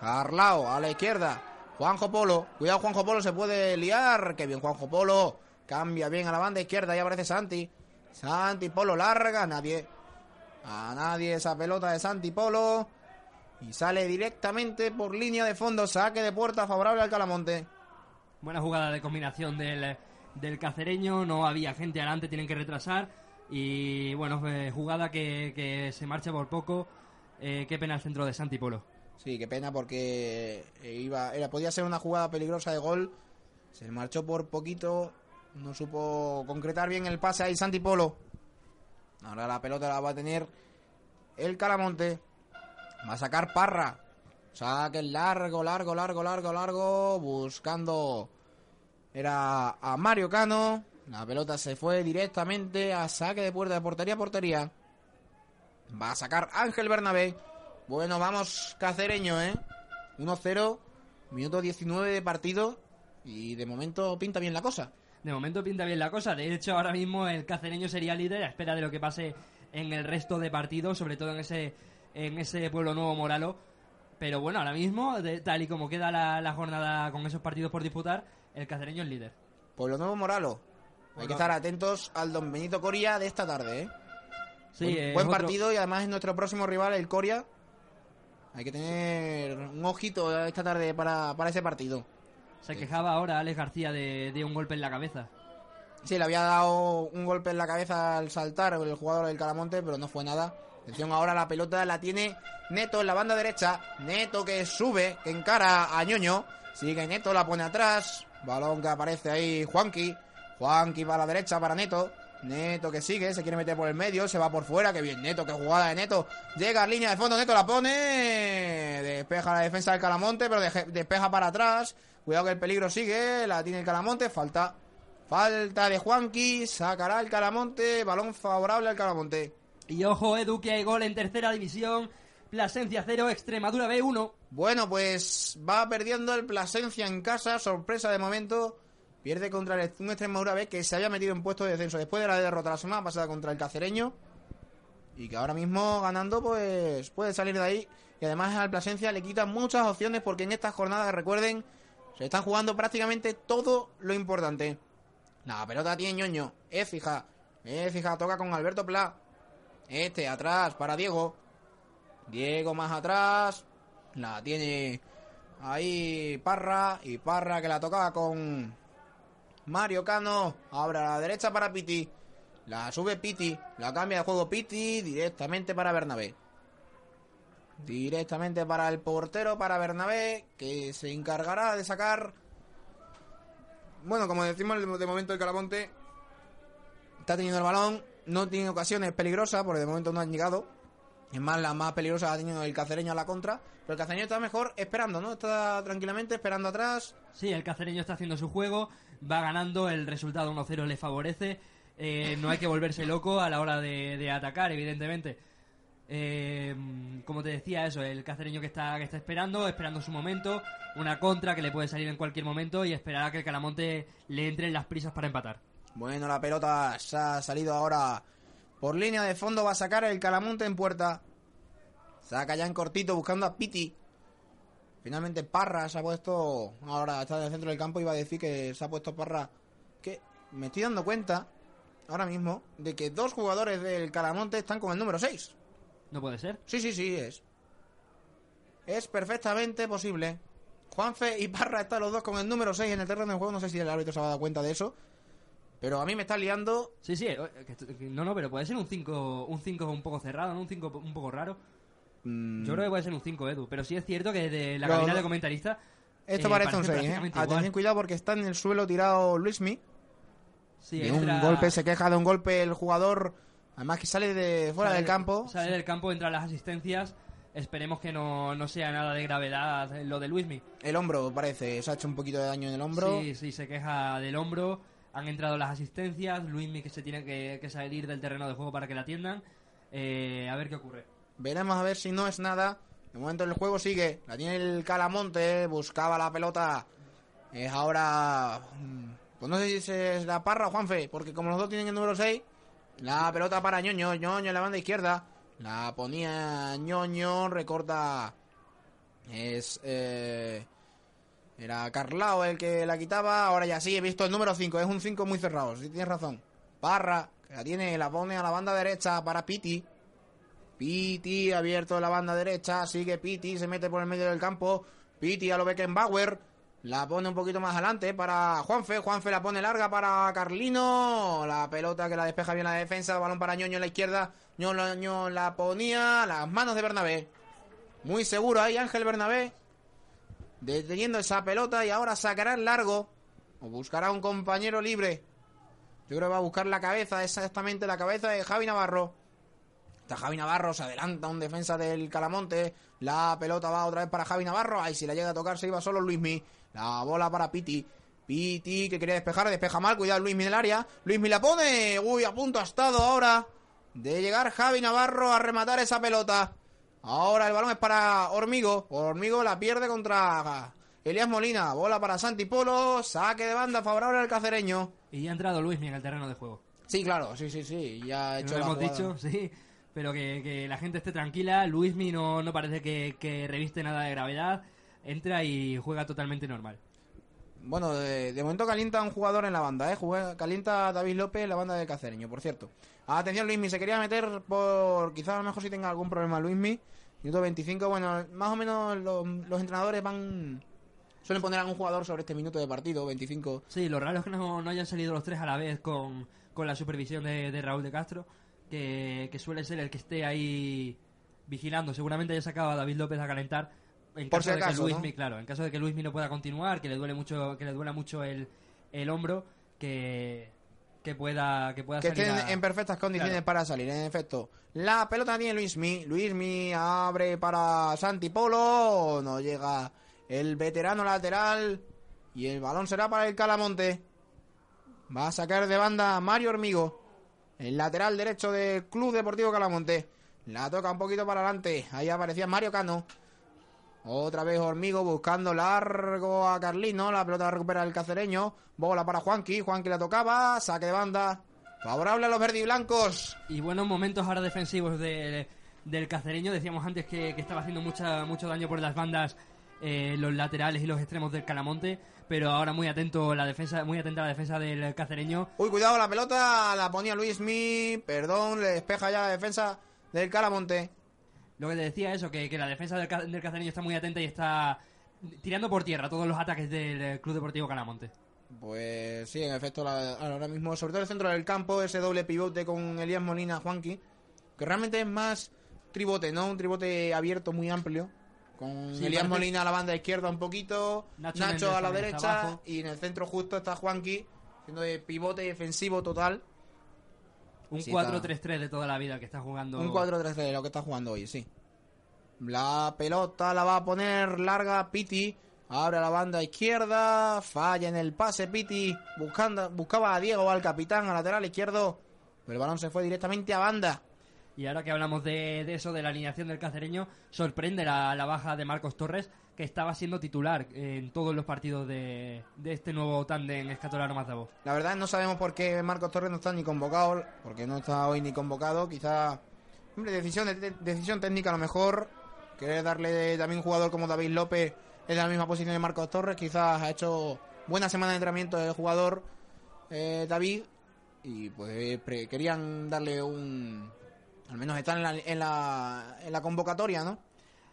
Carlao a la izquierda. Juanjo Polo. Cuidado, Juanjo Polo se puede liar. Qué bien, Juanjo Polo. Cambia bien a la banda izquierda. Y aparece Santi. Santi Polo larga. Nadie. A nadie esa pelota de Santi Polo. Y sale directamente por línea de fondo. Saque de puerta favorable al Calamonte. Buena jugada de combinación del, del cacereño, no había gente adelante, tienen que retrasar. Y bueno, eh, jugada que, se marcha por poco. Eh, qué pena el centro de Santi Polo. Sí, qué pena porque eh, iba, era, podía ser una jugada peligrosa de gol. Se marchó por poquito. No supo concretar bien el pase ahí Santi Polo. Ahora la pelota la va a tener el Calamonte. Va a sacar Parra. Saque largo, largo, largo, largo, largo. Buscando. Era a Mario Cano. La pelota se fue directamente a saque de puerta de portería a portería. Va a sacar Ángel Bernabé. Bueno, vamos cacereño, ¿eh? 1-0, minuto 19 de partido y de momento pinta bien la cosa. De momento pinta bien la cosa. De hecho, ahora mismo el cacereño sería líder a espera de lo que pase en el resto de partidos, sobre todo en ese, en ese pueblo nuevo Moralo. Pero bueno, ahora mismo, de- tal y como queda la, la jornada con esos partidos por disputar, el cacereño es líder. Pueblo Nuevo Moralo. Hay que Bueno. estar atentos al Don Benito Coria de esta tarde, ¿eh? Sí, buen, es buen otro- partido y además es nuestro próximo rival, el Coria. Hay que tener un ojito esta tarde para, para ese partido. Se quejaba ahora Alex García de, de un golpe en la cabeza. Sí, le había dado un golpe en la cabeza al saltar el jugador del Calamonte, pero no fue nada. Atención, ahora la pelota la tiene Neto en la banda derecha. Neto que sube, encara a Ñoño. Sigue Neto, la pone atrás. Balón que aparece ahí Juanqui. Juanqui va a la derecha para Neto. Neto que sigue, se quiere meter por el medio, se va por fuera. Que bien, Neto, qué jugada de Neto. Llega a línea de fondo, Neto la pone. Despeja la defensa del Calamonte, pero despeja para atrás. Cuidado que el peligro sigue, la tiene el Calamonte. Falta Falta de Juanqui, sacará el Calamonte, balón favorable al Calamonte. Y ojo, Edu, que hay gol en tercera división. Plasencia 0, Extremadura B1. Bueno, pues va perdiendo el Plasencia en casa, sorpresa de momento. Pierde contra el, un Extremadura B que se había metido en puesto de descenso después de la derrota la semana pasada contra el Cacereño. Y que ahora mismo ganando, pues puede salir de ahí. Y además al Plasencia le quita muchas opciones porque en estas jornadas, recuerden, se están jugando prácticamente todo lo importante. La pelota tiene ñoño. Es fija. Es fija. Toca con Alberto Pla. Este atrás para Diego. Diego más atrás. La tiene ahí Parra. Y Parra que la tocaba con Mario Cano. Ahora a la derecha para Piti. La sube Piti. La cambia de juego Piti. Directamente para Bernabé. Directamente para el portero, para Bernabé. Que se encargará de sacar bueno, como decimos, de momento el Calamonte está teniendo el balón, no tiene ocasiones peligrosas, porque de momento no han llegado. Es más, la más peligrosa ha tenido el cacereño a la contra. Pero el cacereño está mejor esperando, ¿no? Está tranquilamente esperando atrás. Sí, el cacereño está haciendo su juego, va ganando, el resultado 1-0 le favorece. Eh, no hay que volverse loco a la hora de, de atacar, evidentemente. Eh, como te decía, eso, el cacereño que está, que está esperando, esperando su momento, una contra que le puede salir en cualquier momento y esperará que el Calamonte le entre en las prisas para empatar. Bueno, la pelota se ha salido ahora por línea de fondo. Va a sacar el Calamonte en puerta. Saca ya en cortito buscando a Piti. Finalmente Parra se ha puesto. Ahora está en el centro del campo. Iba a decir que se ha puesto Parra. Que me estoy dando cuenta ahora mismo de que dos jugadores del Calamonte están con el número 6. ¿No puede ser? Sí, sí, sí, es. Es perfectamente posible. Juanfe y Parra están los dos con el número 6 en el terreno de juego. No sé si el árbitro se ha dado cuenta de eso. Pero a mí me está liando. Sí, sí, eh, no, no, pero puede ser un 5 un cinco un poco cerrado, ¿no? un 5 un poco raro. mm, Yo creo que puede ser un 5, Edu, pero sí es cierto que desde la Los cabina de comentarista Esto Eh, parece un parece 6, ¿eh? Atención, cuidado porque está en el suelo tirado Luismi. Sí, De entra- un golpe, se queja de un golpe el jugador. Además que sale de fuera sale- del campo. Sale del campo, entra a las asistencias. Esperemos que no, no sea nada de gravedad lo de Luismi. El hombro parece, se ha hecho un poquito de daño en el hombro. Sí, sí, se queja del hombro. Han entrado las asistencias. Luismi que se tiene que, salir del terreno de juego para que la atiendan. Eh, a ver qué ocurre. Veremos a ver si no es nada. De momento el juego sigue. La tiene el Calamonte. Buscaba la pelota. Es ahora. mm, Pues no sé si es la parra o Juanfe. Porque como los dos tienen el número 6. La pelota para ñoño. ñoño en la banda izquierda. La ponía ñoño. Recorta. Es. Eh, era Carlao el que la quitaba. Ahora ya sí, he visto el número 5. Es un 5 muy cerrado. Si tienes razón. Parra. Que la tiene. La pone a la banda derecha para Piti. Piti abierto la banda derecha, sigue Piti, se mete por el medio del campo. Piti a lo Beckenbauer, la pone un poquito más adelante para Juanfe. Juanfe la pone larga para Carlino. La pelota que la despeja bien la defensa, balón para Ñoño en la izquierda. Ñoño la ponía las manos de Bernabé. Muy seguro ahí Ángel Bernabé. Deteniendo esa pelota y ahora sacará el largo. O buscará un compañero libre. Yo creo que va a buscar la cabeza, exactamente la cabeza de Javi Navarro. Está Javi Navarro, se adelanta un defensa del Calamonte. La pelota va otra vez para Javi Navarro. Ahí si la llega a tocar se iba solo Luismi. La bola para Piti. Piti que quería despejar, despeja mal. Cuidado Luismi en el área. Luismi la pone. Uy, a punto ha estado ahora de llegar Javi Navarro a rematar esa pelota. Ahora el balón es para Hormigo. Hormigo la pierde contra Elías Molina. Bola para Santi Polo. Saque de banda favorable al cacereño. Y ya ha entrado Luismi en el terreno de juego. Sí, claro, sí, sí, sí. Ya ha Lo la hemos jugada. dicho, sí. Pero que, que la gente esté tranquila. Luismi no, no parece que, que reviste nada de gravedad. Entra y juega totalmente normal. Bueno, de, de momento calienta un jugador en la banda, ¿eh? Juega- calienta David López en la banda de Cacereño, por cierto. Atención, Luismi, se quería meter por... Quizás a lo mejor si tenga algún problema Luismi. Minuto 25, bueno, más o menos los, los entrenadores van... Suelen poner a algún jugador sobre este minuto de partido, 25. Sí, lo raro es que no, no hayan salido los tres a la vez con, con la supervisión de, de Raúl de Castro, que, que suele ser el que esté ahí vigilando. Seguramente haya sacado a David López a calentar. En Por caso si de acaso, que Luismi, ¿no? claro, en caso de que Luismi no pueda continuar, que le duele mucho, que le duela mucho el, el hombro, que, que pueda, que pueda que salir estén a- en perfectas condiciones Claro. para salir, en efecto. La pelota tiene Luismi. Luismi abre para Santi Polo. No llega el veterano lateral. Y el balón será para el Calamonte. Va a sacar de banda Mario Hormigo. El lateral derecho del Club Deportivo Calamonte. La toca un poquito para adelante. Ahí aparecía Mario Cano. Otra vez Hormigo buscando largo a Carlino. La pelota la recupera el cacereño. Bola para Juanqui. Juanqui la tocaba. Saque de banda. Favorable a los verdiblancos. Y buenos momentos ahora defensivos de- del cacereño. Decíamos antes que, que estaba haciendo mucha, mucho daño por las bandas, eh, los laterales y los extremos del Calamonte. Pero ahora muy atento la defensa, muy atenta la defensa del cacereño. Uy, cuidado, la pelota la ponía Luis Mi. Perdón, le despeja ya la defensa del Calamonte. Lo que te decía eso, que, que la defensa del, del cacereño está muy atenta y está tirando por tierra todos los ataques del eh, Club Deportivo Calamonte. Pues sí, en efecto, la- ahora mismo, sobre todo el centro del campo, ese doble pivote con Elías Molina, Juanqui, que realmente es más tribote, ¿no? Un tribote abierto muy amplio. Con Sí, Elías Molina a la banda izquierda un poquito, Nacho a la derecha y en el centro justo está Juanqui, siendo de pivote defensivo total. Un Sí, 4-3-3 de toda la vida que está jugando. Un 4-3 de lo que está jugando hoy, sí. La pelota la va a poner larga Piti. Abre la banda izquierda. Falla en el pase Piti. Buscando, buscaba a Diego, al capitán, al lateral izquierdo. Pero el balón se fue directamente a banda. Y ahora que hablamos de, de eso, de la alineación del cacereño, sorprende la, la baja de Marcos Torres, que estaba siendo titular en todos los partidos de, de este nuevo tándem escatolano Mazabo. La verdad no sabemos por qué Marcos Torres no está ni convocado. Porque no está hoy ni convocado. Quizá. Hombre, decisión, de- decisión técnica a lo mejor. Querer darle también un jugador como David López en la misma posición de Marcos Torres. Quizás ha hecho buena semana de entrenamiento el jugador eh, David. Y pues querían darle un. Al menos estar en la, en la, en la convocatoria, ¿no?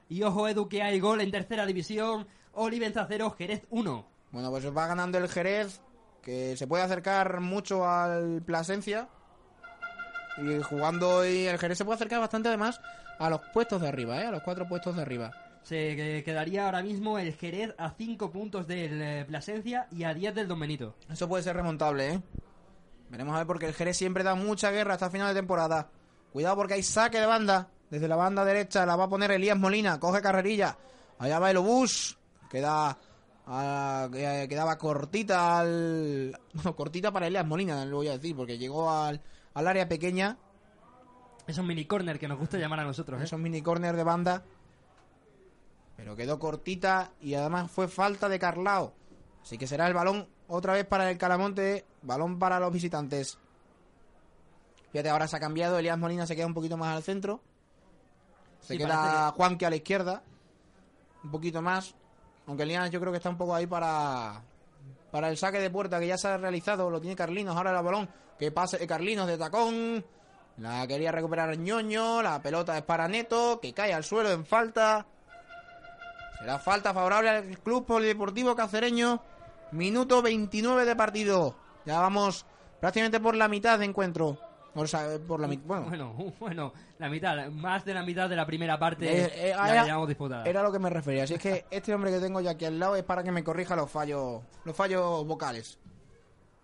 Y ojo, Edu, que hay gol en tercera división. Olivenza 0, Jerez 1. Bueno, pues va ganando el Jerez, que se puede acercar mucho al Plasencia. Y jugando hoy el Jerez se puede acercar bastante además a los puestos de arriba, ¿eh? A los cuatro puestos de arriba. Se que- quedaría ahora mismo el Jerez a 5 puntos del eh, Plasencia y a 10 del Don Benito. Eso puede ser remontable, ¿eh? Veremos a ver porque el Jerez siempre da mucha guerra hasta final de temporada. Cuidado porque hay saque de banda. Desde la banda derecha la va a poner Elías Molina. Coge carrerilla. Allá va el obús. Queda. ah, que- quedaba cortita al. (laughs) Bueno, cortita para Elías Molina, lo voy a decir, porque llegó al, al área pequeña. Esos mini corner que nos gusta llamar a nosotros. ¿eh? Esos mini corner de banda. Pero quedó cortita y además fue falta de Carlao. Así que será el balón otra vez para el Calamonte. Balón para los visitantes. Fíjate, ahora se ha cambiado. Elías Molina se queda un poquito más al centro. Se Sí, queda Juanqui a la izquierda. Un poquito más. Aunque Elías yo creo que está un poco ahí para. Para el saque de puerta que ya se ha realizado. Lo tiene Carlinos. Ahora el balón. Que pase de Carlinos de tacón. La quería recuperar ñoño. La pelota es para Neto. Que cae al suelo en falta. Será falta favorable al Club Polideportivo Cacereño. Minuto 29 de partido. Ya vamos prácticamente por la mitad de encuentro. O sea, por la mitad. Bueno, Bueno, (laughs) bueno, la mitad, más de la mitad de la primera parte Eh, eh, la era- disputada. era lo que me refería. Así es que este hombre que tengo ya aquí al lado es para que me corrija los fallos, los fallos vocales.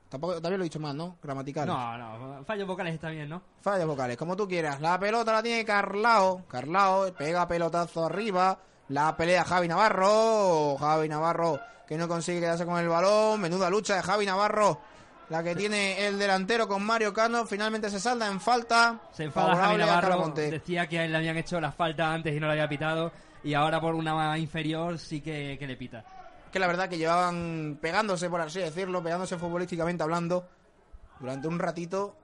Tampoco, también lo he dicho más, ¿no? Gramaticales. No, no, fallos vocales está bien, ¿no? Fallos vocales, como tú quieras. La pelota la tiene Carlao. Carlao pega pelotazo arriba. La pelea Javi Navarro. Javi Navarro que no consigue quedarse con el balón. Menuda lucha de Javi Navarro. La que tiene el delantero con Mario Cano. Finalmente se salda en falta. Se enfada Javi Navarro, decía que a él le habían hecho la falta antes y no le había pitado, y ahora por una inferior sí que, que le pita. que la verdad que llevaban pegándose, por así decirlo, pegándose futbolísticamente hablando durante un ratito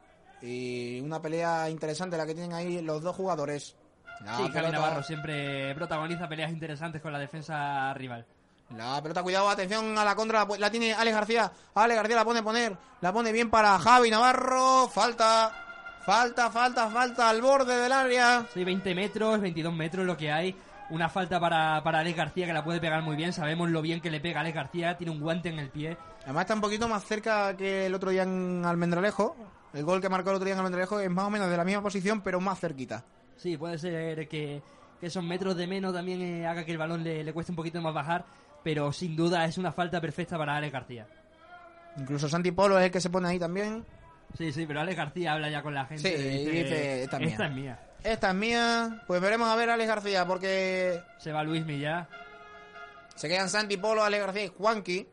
y una pelea interesante la que tienen ahí los dos jugadores. La sí, Javi Navarro siempre protagoniza peleas interesantes con la defensa rival. La pelota, cuidado, atención a la contra, la, tiene Alex García. Alex García la pone poner, la pone bien para Javi Navarro. Falta, falta, falta, falta al borde del área. Sí, 20 metros, 22 metros lo que hay. Una falta para, para Alex García que la puede pegar muy bien. Sabemos lo bien que le pega Alex García. Tiene un guante en el pie. Además está un poquito más cerca que el otro día en Almendralejo. El gol que marcó el otro día en Almendralejo es más o menos de la misma posición, pero más cerquita. Sí, puede ser que, que esos metros de menos también eh, haga que el balón le, le cueste un poquito más bajar. Pero sin duda es una falta perfecta para Alex García. Incluso Santi Polo es el que se pone ahí también. Sí, sí, pero Alex García habla ya con la gente. Sí, y dice, "Esta es mía". Esta es mía. Esta es mía. Pues veremos a ver a Alex García, porque Se va Luis ya. se quedan Santi Polo, Alex García y Juanqui.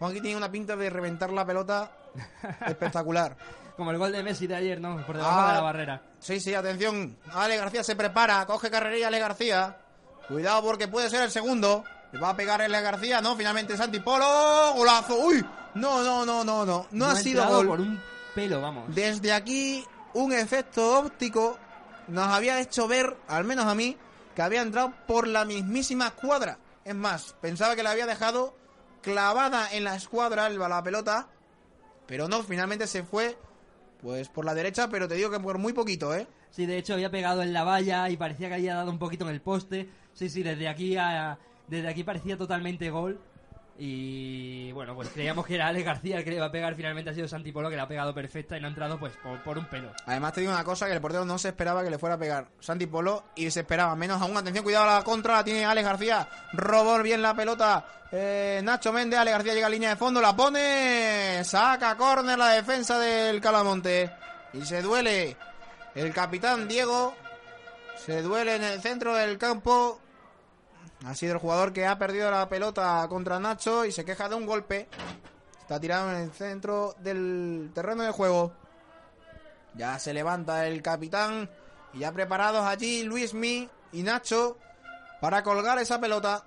Juanqui tiene una pinta de reventar la pelota (laughs) espectacular. Como el gol de Messi de ayer, ¿no? Por debajo Ah. de la barrera. Sí, sí, atención. Alex García se prepara, coge carrerilla Alex García. Cuidado porque puede ser el segundo. Le va a pegar Alex García, no, finalmente Santi Polo. Golazo. Uy, no, no, no, no, no. No, ha sido gol. por un pelo, vamos. Desde aquí, un efecto óptico nos había hecho ver, al menos a mí, que había entrado por la mismísima escuadra. Es más, pensaba que la había dejado clavada en la escuadra el- la pelota, pero no, finalmente se fue pues por la derecha, pero te digo que por muy poquito, ¿eh? Sí, de hecho había pegado en la valla y parecía que había dado un poquito en el poste. Sí, sí, desde aquí a, desde aquí parecía totalmente gol. Y bueno, pues creíamos que era Alex García el que le iba a pegar. Finalmente ha sido Santi Polo que le ha pegado perfecta y no ha entrado pues por, un pelo. Además te digo una cosa, que el portero no se esperaba que le fuera a pegar Santi Polo y se esperaba menos aún. Atención, cuidado la contra, la tiene Alex García. Robó bien la pelota. eh, Nacho Méndez, Alex García llega a línea de fondo, la pone. Saca córner la defensa del Calamonte. Y se duele el capitán Diego. Se duele en el centro del campo. Ha sido el jugador que ha perdido la pelota contra Nacho y se queja de un golpe. Está tirado en el centro del terreno de juego. Ya se levanta el capitán y ya preparados allí Luismi y Nacho para colgar esa pelota.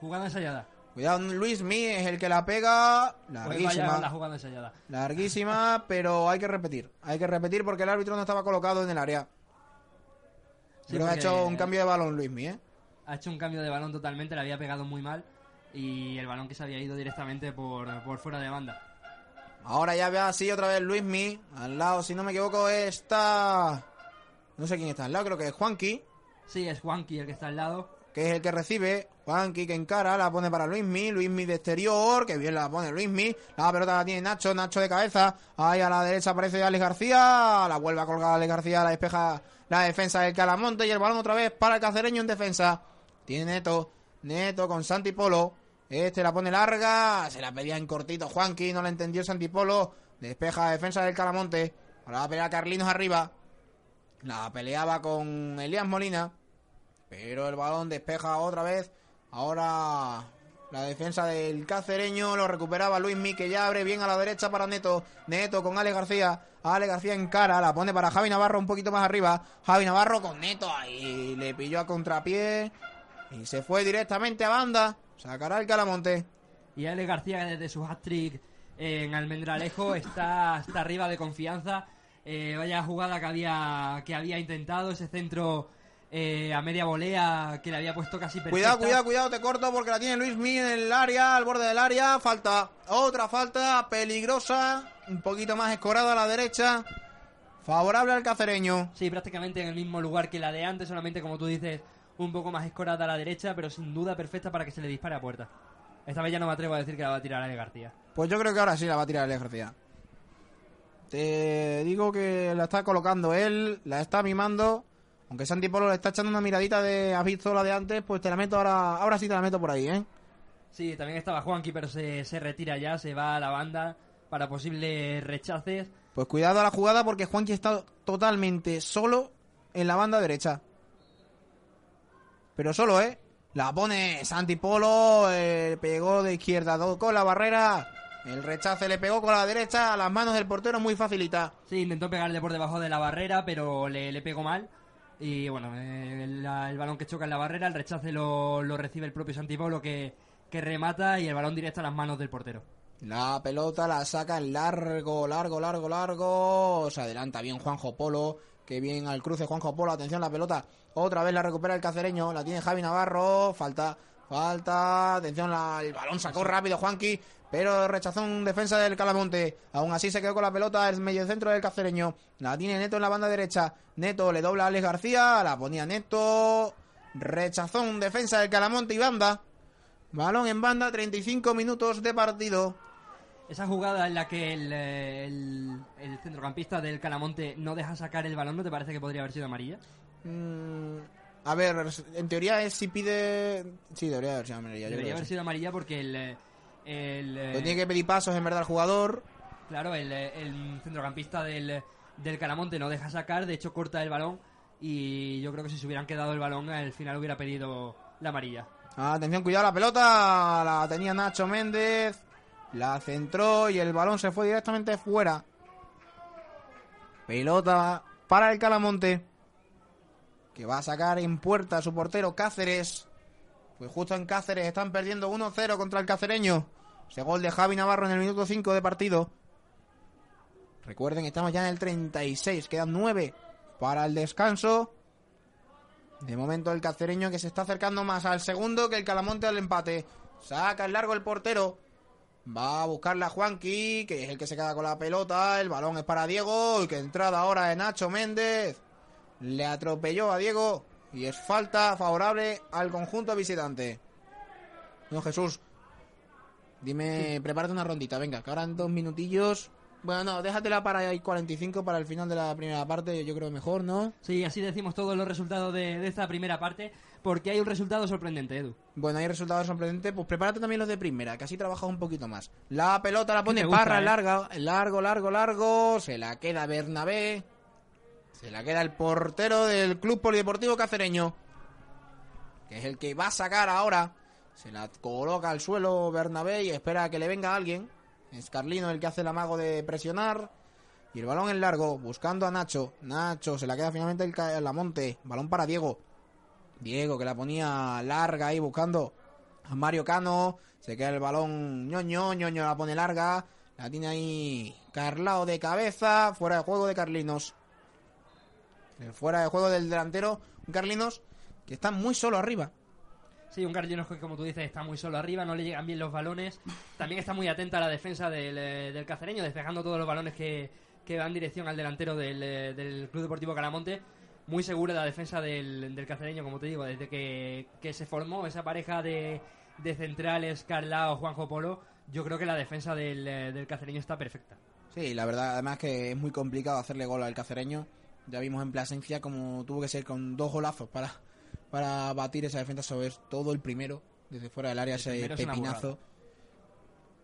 Jugada ensayada. Cuidado, Luismi es el que la pega Pues larguísima. la jugada ensayada. Larguísima, (laughs) pero hay que repetir. Hay que repetir porque el árbitro no estaba colocado en el área. Sí, Creo que ha hecho un cambio de balón Luismi, ¿eh? Ha hecho un cambio de balón totalmente, le había pegado muy mal. Y el balón que se había ido directamente por, por fuera de banda. Ahora ya ve así otra vez Luismi. Al lado, si no me equivoco, está... No sé quién está al lado, creo que es Juanqui. Sí, es Juanqui el que está al lado. que es el que recibe. Juanqui que encara, la pone para Luismi, Luismi de exterior, que bien la pone Luismi. La pelota la tiene Nacho, Nacho de cabeza. Ahí a la derecha aparece Alex García. La vuelve a colgar Alex García, la despeja la defensa del Calamonte y el balón otra vez para el cacereño en defensa. Tiene Neto. Neto con Santi Polo. Este la pone larga. Se la pedía en cortito Juanqui. No la entendió Santi Polo. Despeja defensa del Calamonte. Ahora va a pelear Carlinos arriba. La peleaba con Elías Molina. Pero el balón despeja otra vez. Ahora la defensa del cacereño lo recuperaba Luis Mi, que ya abre bien a la derecha para Neto. Neto con Ale García. Ale García en cara, la pone para Javi Navarro un poquito más arriba. Javi Navarro con Neto ahí. Le pilló a contrapié. Y se fue directamente a banda. Sacará el Calamonte. Y Ale García, desde su hat-trick en Almendralejo, (laughs) está hasta arriba de confianza. Eh, vaya jugada que había, que había intentado, ese centro eh, a media volea que le había puesto casi perfecta. Cuidado, cuidado, cuidado, te corto porque la tiene Luis Mi en el área, al borde del área. Falta, otra falta peligrosa, un poquito más escorada a la derecha. Favorable al cacereño. Sí, prácticamente en el mismo lugar que la de antes, solamente como tú dices, un poco más escorada a la derecha, pero sin duda perfecta para que se le dispare a puerta. Esta vez ya no me atrevo a decir que la va a tirar Ale García. Pues yo creo que ahora sí la va a tirar Ale García. Te digo que la está colocando él, la está mimando. Aunque Santi Polo le está echando una miradita de has visto la de antes, pues te la meto ahora, ahora sí te la meto por ahí, ¿eh? Sí, también estaba Juanqui, pero se, se retira ya, se va a la banda para posibles rechaces. Pues cuidado a la jugada porque Juanqui está totalmente solo en la banda derecha. Pero solo, ¿eh? La pone Santi Polo, eh, pegó de izquierda con la barrera. El rechace le pegó con la derecha a las manos del portero muy facilita. Sí, intentó pegarle por debajo de la barrera, pero le, le pegó mal. Y bueno, eh, el, balón que choca en la barrera, el rechace lo, lo recibe el propio Santi Polo que, que remata y el balón directo a las manos del portero. La pelota la saca en largo, largo, largo, largo. Se adelanta bien Juanjo Polo. Que bien al cruce Juanjo Polo. Atención la pelota. Otra vez la recupera el cacereño. La tiene Javi Navarro. Falta, falta. Atención, la- el balón sacó rápido Juanqui. Pero rechazó un defensa del Calamonte. Aún así se quedó con la pelota el medio centro del cacereño. La tiene Neto en la banda derecha. Neto le dobla a Alex García. La ponía Neto. Rechazó un defensa del Calamonte y banda. Balón en banda, 35 minutos de partido. Esa jugada en la que el, eh, el, el centrocampista del Calamonte no deja sacar el balón, ¿no te parece que podría haber sido amarilla? Mm, a ver, en teoría es si pide. Sí, debería haber sido amarilla. Debería haber sí. sido amarilla porque el... eh, el eh, Pues tiene que pedir pasos en verdad el jugador. Claro, el, eh, el centrocampista del, del Calamonte no deja sacar, de hecho corta el balón y yo creo que si se hubieran quedado el balón al final hubiera pedido la amarilla. Atención, cuidado la pelota. La tenía Nacho Méndez. La centró y el balón se fue directamente fuera. Pelota para el Calamonte. Que va a sacar en puerta a su portero Cáceres. Pues justo en Cáceres están perdiendo 1-0 contra el cacereño. Ese gol de Javi Navarro en el minuto 5 de partido. Recuerden, estamos ya en el 36. Quedan 9 para el descanso. De momento el cacereño que se está acercando más al segundo que el Calamonte al empate. Saca el largo el portero. Va a buscarla Juanqui, que es el que se queda con la pelota. El balón es para Diego. Y que entrada ahora de Nacho Méndez. Le atropelló a Diego. Y es falta favorable al conjunto visitante. No, Jesús. Dime, prepárate una rondita, venga, que ahora en dos minutillos. Bueno, no, déjatela para el 45 para el final de la primera parte, yo creo mejor, ¿no? Sí, así decimos todos los resultados de, de esta primera parte, porque hay un resultado sorprendente, Edu. Bueno, hay resultados sorprendentes. Pues prepárate también los de primera, que así trabajas un poquito más. La pelota la pone gusta, Parra, eh? larga, largo, largo, largo. Se la queda Bernabé. Se la queda el portero del Club Polideportivo Cacereño. Que es el que va a sacar ahora. Se la coloca al suelo Bernabé y espera a que le venga alguien. Es Carlino el que hace el amago de presionar. Y el balón en largo, buscando a Nacho. Nacho se la queda finalmente el, monte. Balón para Diego. Diego que la ponía larga ahí buscando a Mario Cano. Se queda el balón ñoño, ñoño la pone larga. La tiene ahí Carlao de cabeza. Fuera de juego de Carlinos. El fuera de juego del delantero. Un Carlinos que está muy solo arriba. Sí, un Carlinos que, como tú dices, está muy solo arriba, no le llegan bien los balones. También está muy atenta a la defensa del, eh, del cacereño, despejando todos los balones que, que van dirección al delantero del, eh, del Club Deportivo Calamonte. Muy segura la defensa del, del cacereño, como te digo, desde que, que se formó esa pareja de, de centrales, Carlao, Juanjo Polo. Yo creo que la defensa del, eh, del cacereño está perfecta. Sí, la verdad, además que es muy complicado hacerle gol al cacereño. Ya vimos en Plasencia como tuvo que ser con dos golazos para, para batir esa defensa sobre todo el primero, desde fuera del área, El ese primero es pepinazo.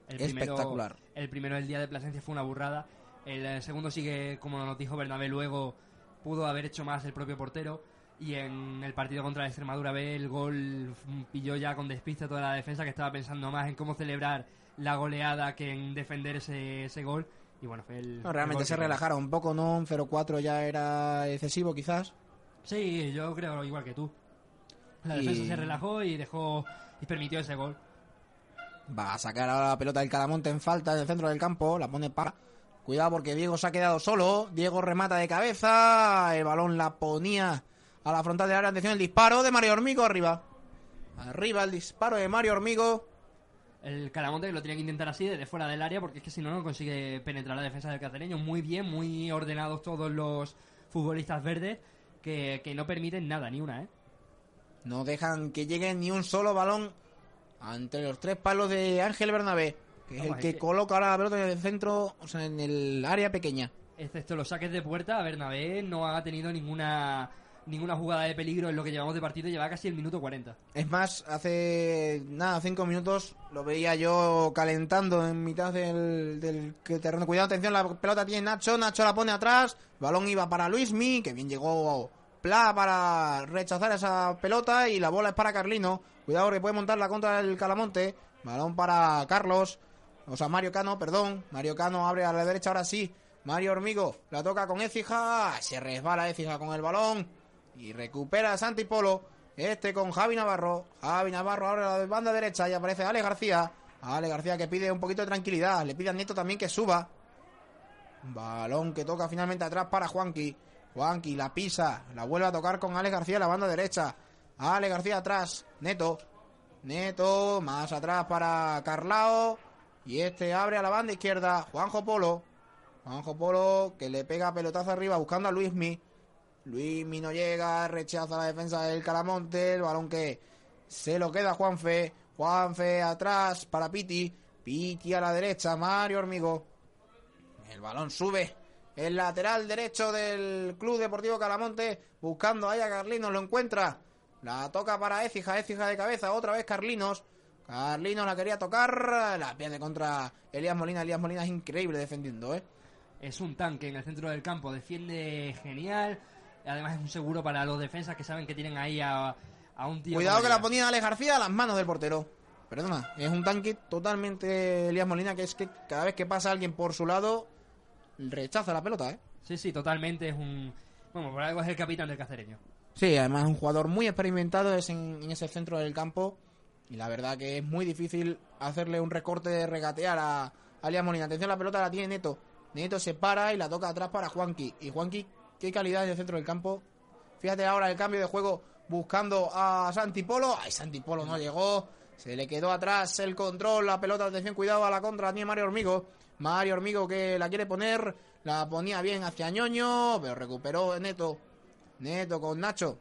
El Espectacular. Primero, el primero del día de Plasencia fue una burrada. El, eh, segundo sí que, como nos dijo Bernabé luego, pudo haber hecho más el propio portero. Y en el partido contra la Extremadura B, el gol pilló ya con despiste toda la defensa que estaba pensando más en cómo celebrar la goleada que en defender ese, ese gol. Y bueno, fue el. No, el realmente gol se relajaron un poco, ¿no? Un 0-4 ya era excesivo, quizás. Sí, yo creo igual que tú. La Y- defensa se relajó y dejó. y permitió ese gol. Va a sacar ahora la pelota del Calamonte en falta en el centro del campo. La pone para. Cuidado porque Diego se ha quedado solo. Diego remata de cabeza. El balón la ponía a la frontal del área. Atención, el disparo de Mario Hormigo arriba. Arriba el disparo de Mario Hormigo. El Calamonte que lo tenía que intentar así desde fuera del área porque es que si no no consigue penetrar la defensa del cacereño. Muy bien, muy ordenados todos los futbolistas verdes que, que no permiten nada, ni una, ¿eh? No dejan que llegue ni un solo balón entre los tres palos de Ángel Bernabé. Que es Vamos, el que es que- coloca ahora la pelota en el centro, o sea, en el área pequeña. Excepto los saques de puerta, Bernabé no ha tenido ninguna ninguna jugada de peligro en lo que llevamos de partido. Lleva casi el minuto 40. Es más, hace nada, cinco minutos lo veía yo calentando en mitad del, del que terreno. Cuidado, atención, la pelota tiene Nacho, Nacho la pone atrás, balón iba para Luismi, que bien llegó Pla para rechazar esa pelota y la bola es para Carlino. Cuidado que puede montar la contra del Calamonte, balón para Carlos, o sea, Mario Cano, perdón, Mario Cano abre a la derecha ahora sí. Mario Hormigo la toca con Écija, se resbala Écija con el balón y recupera a Santi Polo. Este con Javi Navarro. Javi Navarro ahora a la banda derecha y aparece Ale García. Ale García que pide un poquito de tranquilidad. Le pide a Nieto también que suba. Balón que toca finalmente atrás para Juanqui. Juanqui la pisa. La vuelve a tocar con Ale García la banda derecha. Ale García atrás. Neto. Neto. Más atrás para Carlao. Y este abre a la banda izquierda. Juanjo Polo. Juanjo Polo que le pega pelotazo arriba buscando a Luismi. Luismi no llega, rechaza la defensa del Calamonte, el balón que se lo queda Juanfe. Juanfe atrás para Piti. Piti a la derecha, Mario Hormigo. El balón sube. El lateral derecho del Club Deportivo Calamonte, buscando ahí a Carlinos, lo encuentra. La toca para Écija, Écija de cabeza, otra vez Carlinos. Carlinos la quería tocar, la pierde contra Elías Molina. Elías Molina es increíble defendiendo, ¿eh? Es un tanque en el centro del campo, defiende genial. Además es un seguro para los defensas que saben que tienen ahí a, a un tío. Cuidado que la ponía Alex García a las manos del portero. Perdona, es un tanque totalmente Elías Molina que es que cada vez que pasa alguien por su lado rechaza la pelota, ¿eh? Sí, sí, totalmente es un... Bueno, por algo es el capitán del cacereño. Sí, además es un jugador muy experimentado es en, en ese centro del campo y la verdad que es muy difícil hacerle un recorte de regatear a, a Elías Molina. Atención, la pelota la tiene Neto. Neto se para y la toca atrás para Juanqui. Y Juanqui, qué calidad en el centro del campo. Fíjate ahora el cambio de juego buscando a Santi Polo. Ay, Santi Polo no llegó. Se le quedó atrás el control, la pelota, atención, cuidado a la contra, tiene Mario Hormigo. Mario Hormigo que la quiere poner, la ponía bien hacia Ñoño, pero recuperó Neto. Neto con Nacho.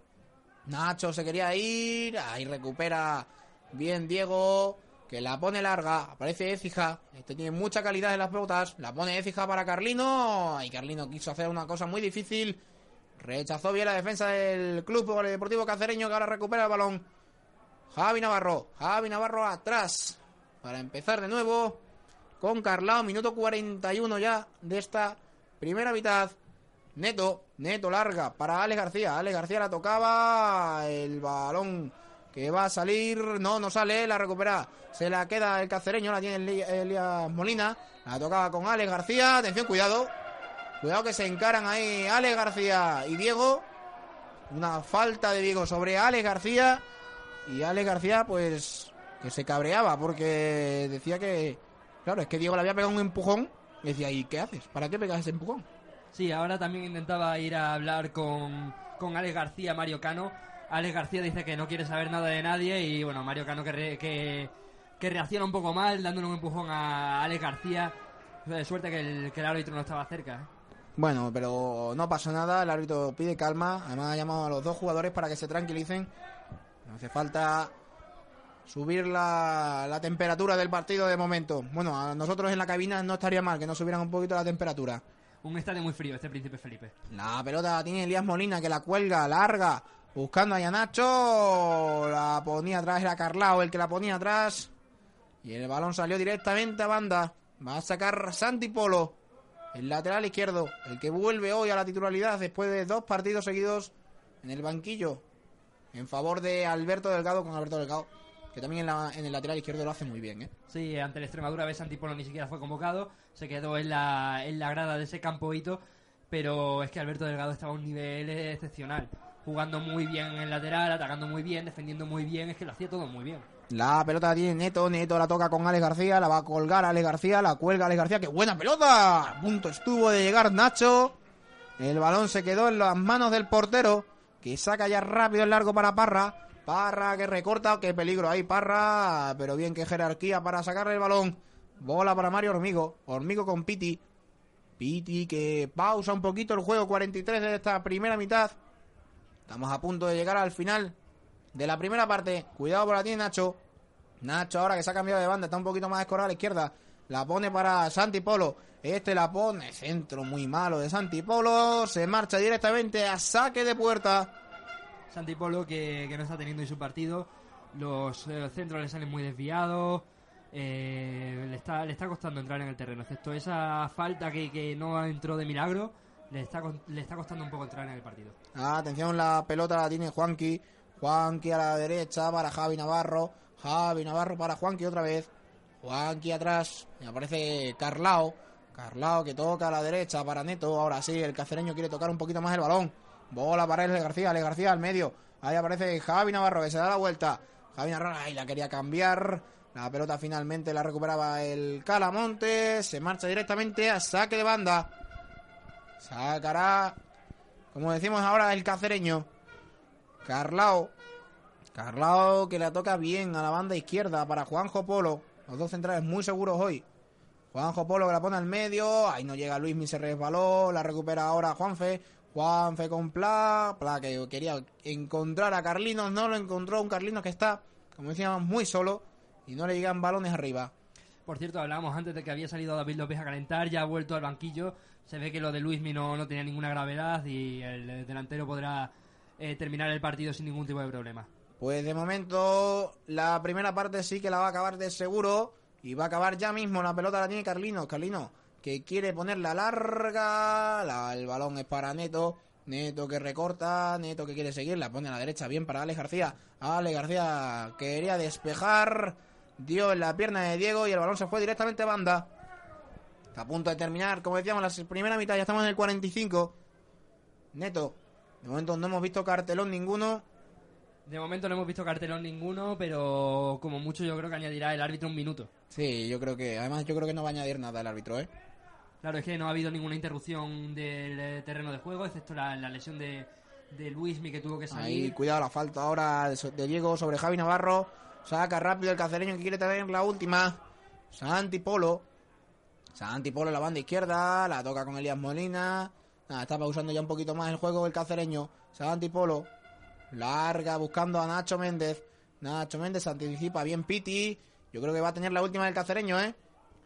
Nacho se quería ir, ahí recupera bien Diego, que la pone larga, aparece Écija, este tiene mucha calidad en las pelotas, la pone Écija para Carlino, y Carlino quiso hacer una cosa muy difícil, rechazó bien la defensa del Club Deportivo Cacereño que ahora recupera el balón. Javi Navarro, Javi Navarro atrás, para empezar de nuevo con Carlao, minuto 41 ya de esta primera mitad. Neto, Neto larga para Ale García. Ale García la tocaba. El balón que va a salir. No, no sale, la recupera. Se la queda el cacereño, la tiene Elías Molina. La tocaba con Ale García. Atención, cuidado. Cuidado que se encaran ahí Ale García y Diego. Una falta de Diego sobre Ale García. Y Ale García, pues, que se cabreaba porque decía que. Claro, es que Diego le había pegado un empujón. Decía, ¿y qué haces? ¿Para qué pegas ese empujón? Sí, ahora también intentaba ir a hablar con, con Alex García, Mario Cano. Alex García dice que no quiere saber nada de nadie y bueno, Mario Cano que, re- que, que reacciona un poco mal, dándole un empujón a Alex García. De suerte que el, que el árbitro no estaba cerca. ¿eh? Bueno, pero no pasa nada, el árbitro pide calma, además ha llamado a los dos jugadores para que se tranquilicen. No hace falta subir la, la temperatura del partido de momento. Bueno, a nosotros en la cabina no estaría mal que nos subieran un poquito la temperatura. Un estadio muy frío este Príncipe Felipe. La pelota tiene Elías Molina que la cuelga, larga Buscando a Nacho. La ponía atrás, era Carlao el que la ponía atrás. Y el balón salió directamente a banda. Va a sacar Santi Polo. El lateral izquierdo. El que vuelve hoy a la titularidad después de dos partidos seguidos en el banquillo. En favor de Alberto Delgado con Alberto Delgado. Que también en, la- en el lateral izquierdo lo hace muy bien, ¿eh? Sí, ante el Extremadura, ves Antipolo ni siquiera fue convocado, se quedó en la, en la grada de ese campo hito, pero es que Alberto Delgado estaba a un nivel excepcional, jugando muy bien en el lateral, atacando muy bien, defendiendo muy bien, es que lo hacía todo muy bien. La pelota tiene Neto, Neto la toca con Alex García, la va a colgar Alex García, la cuelga Alex García, ¡qué buena pelota! A punto estuvo de llegar Nacho. El balón se quedó en las manos del portero, que saca ya rápido el largo para Parra. Parra que recorta, qué peligro ahí Parra, pero bien que jerarquía para sacarle el balón. Bola para Mario Hormigo, Hormigo con Piti. Piti que pausa un poquito el juego, 43 de esta primera mitad. Estamos a punto de llegar al final de la primera parte. Cuidado por tiene Nacho. Nacho ahora que se ha cambiado de banda, está un poquito más escorada a la izquierda. La pone para Santi Polo. Este la pone. Centro muy malo de Santi Polo. Se marcha directamente a saque de puerta. Santipolo que, que no está teniendo en su partido, los eh, centros le salen muy desviados, eh, le, está, le está costando entrar en el terreno, excepto esa falta que, que no entró de milagro, le está, le está costando un poco entrar en el partido. Atención, la pelota la tiene Juanqui. Juanqui a la derecha para Javi Navarro. Javi Navarro para Juanqui otra vez. Juanqui atrás. Y aparece Carlao. Carlao que toca a la derecha para Neto. Ahora sí, el cacereño quiere tocar un poquito más el balón. Bola para Ale García. Ale García al medio. Ahí aparece Javi Navarro que se da la vuelta. Javi Navarro ahí la quería cambiar. La pelota finalmente la recuperaba el Calamonte. Se marcha directamente a saque de banda. Sacará como decimos ahora, el cacereño. Carlao. Carlao que le toca bien a la banda izquierda para Juanjo Polo. Los dos centrales muy seguros hoy. Juanjo Polo que la pone al medio. Ahí no llega Luis, se resbaló. La recupera ahora Juanfe. Juanfe con Pla. Pla que quería encontrar a Carlinos. No lo encontró. Un Carlinos que está, como decíamos, muy solo. Y no le llegan balones arriba. Por cierto, hablábamos antes de que había salido David López a calentar, ya ha vuelto al banquillo. Se ve que lo de Luismi no, no tenía ninguna gravedad y el delantero podrá eh, terminar el partido sin ningún tipo de problema. Pues de momento la primera parte sí que la va a acabar de seguro y va a acabar ya mismo. La pelota la tiene Carlino. Carlino que quiere ponerla larga. La- el balón es para Neto. Neto que recorta. Neto que quiere seguir. La pone a la derecha. Bien para Alex García. Alex García quería despejar. Dio en la pierna de Diego y el balón se fue directamente a banda. Está a punto de terminar. Como decíamos, la primera mitad ya estamos en el 45. Neto. De momento no hemos visto cartelón ninguno. De momento no hemos visto cartelón ninguno, pero como mucho yo creo que añadirá el árbitro un minuto. Sí, yo creo que, además yo creo que no va a añadir nada el árbitro, ¿eh? Claro, es que no ha habido ninguna interrupción del eh, terreno de juego, excepto la, la lesión de, de Luismi que tuvo que Ahí, salir. cuidado la falta ahora de Diego sobre Javi Navarro. Saca rápido el cacereño que quiere tener la última. Santi Polo. Santi Polo en la banda izquierda. La toca con Elías Molina. Nada, está pausando ya un poquito más el juego el cacereño. Santi Polo. Larga buscando a Nacho Méndez. Nacho Méndez anticipa bien Piti. Yo creo que va a tener la última del cacereño, ¿eh?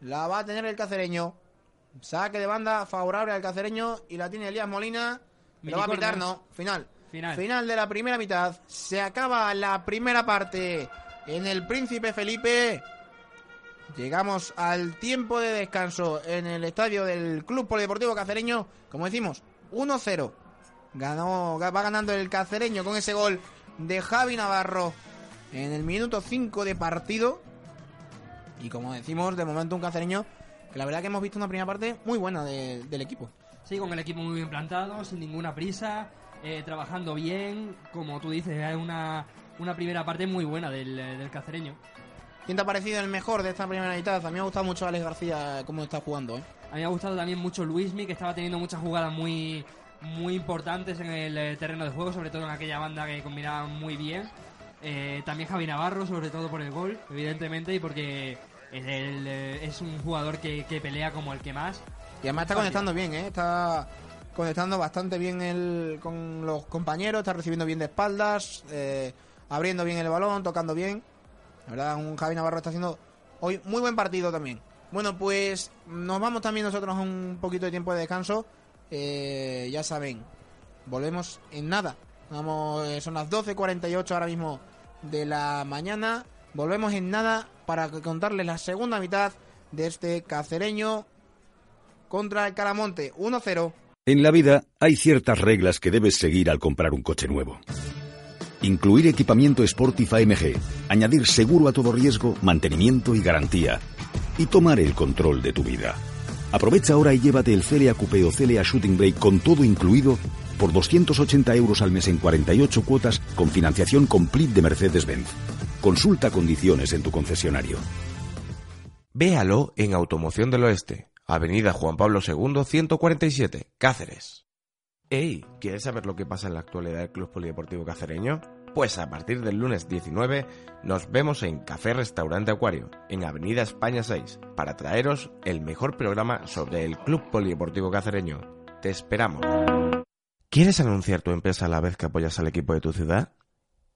La va a tener el cacereño. Saque de banda favorable al cacereño y la tiene Elías Molina. Lo va a pitar, no. Final. Final. Final de la primera mitad. Se acaba la primera parte en el Príncipe Felipe. Llegamos al tiempo de descanso en el estadio del Club Polideportivo Cacereño. Como decimos, 1-0. Ganó, va ganando el Cacereño con ese gol de Javi Navarro en el minuto 5 de partido. Y como decimos, de momento un Cacereño que la verdad que hemos visto una primera parte muy buena de- del equipo. Sí, con el equipo muy bien plantado, sin ninguna prisa, eh, trabajando bien. Como tú dices, es una, una primera parte muy buena del, del cacereño. ¿Quién te ha parecido el mejor de esta primera mitad? A mí me ha gustado mucho Alex García cómo está jugando, ¿eh? A mí me ha gustado también mucho Luismi, que estaba teniendo muchas jugadas muy, muy importantes en el eh, terreno de juego, sobre todo en aquella banda que combinaba muy bien. Eh, también Javi Navarro, sobre todo por el gol, evidentemente, y porque es, el, eh, es un jugador que, que pelea como el que más. Y además está conectando bien, ¿eh? Está conectando bastante bien el, con los compañeros, está recibiendo bien de espaldas, eh, abriendo bien el balón, tocando bien. La verdad, un Javi Navarro está haciendo hoy muy buen partido también. Bueno, pues nos vamos también nosotros a un poquito de tiempo de descanso. Eh, ya saben, volvemos en nada, Vamos, eh, son las 12.48 ahora mismo de la mañana. Volvemos en nada para contarles la segunda mitad de este cacereño contra el Caramonte. 1-0. En la vida hay ciertas reglas que debes seguir al comprar un coche nuevo. Incluir equipamiento Sportif AMG, añadir seguro a todo riesgo, mantenimiento y garantía. Y tomar el control de tu vida. Aprovecha ahora y llévate el Celia Coupé o Celia Shooting Brake con todo incluido por 280 euros al mes en 48 cuotas con financiación complete de Mercedes-Benz. Consulta condiciones en tu concesionario. Véalo en Automoción del Oeste, Avenida Juan Pablo II 147, Cáceres. Hey, ¿quieres saber lo que pasa en la actualidad del Club Polideportivo Cacereño? Pues a partir del lunes 19 nos vemos en Café Restaurante Acuario, en Avenida España 6, para traeros el mejor programa sobre el Club Polideportivo Cacereño. Te esperamos. ¿Quieres anunciar tu empresa a la vez que apoyas al equipo de tu ciudad?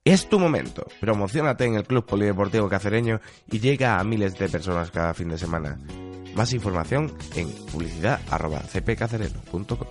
Es tu momento. Promocionate en el Club Polideportivo Cacereño y llega a miles de personas cada fin de semana. Más información en publicidad.cpcacereno.com.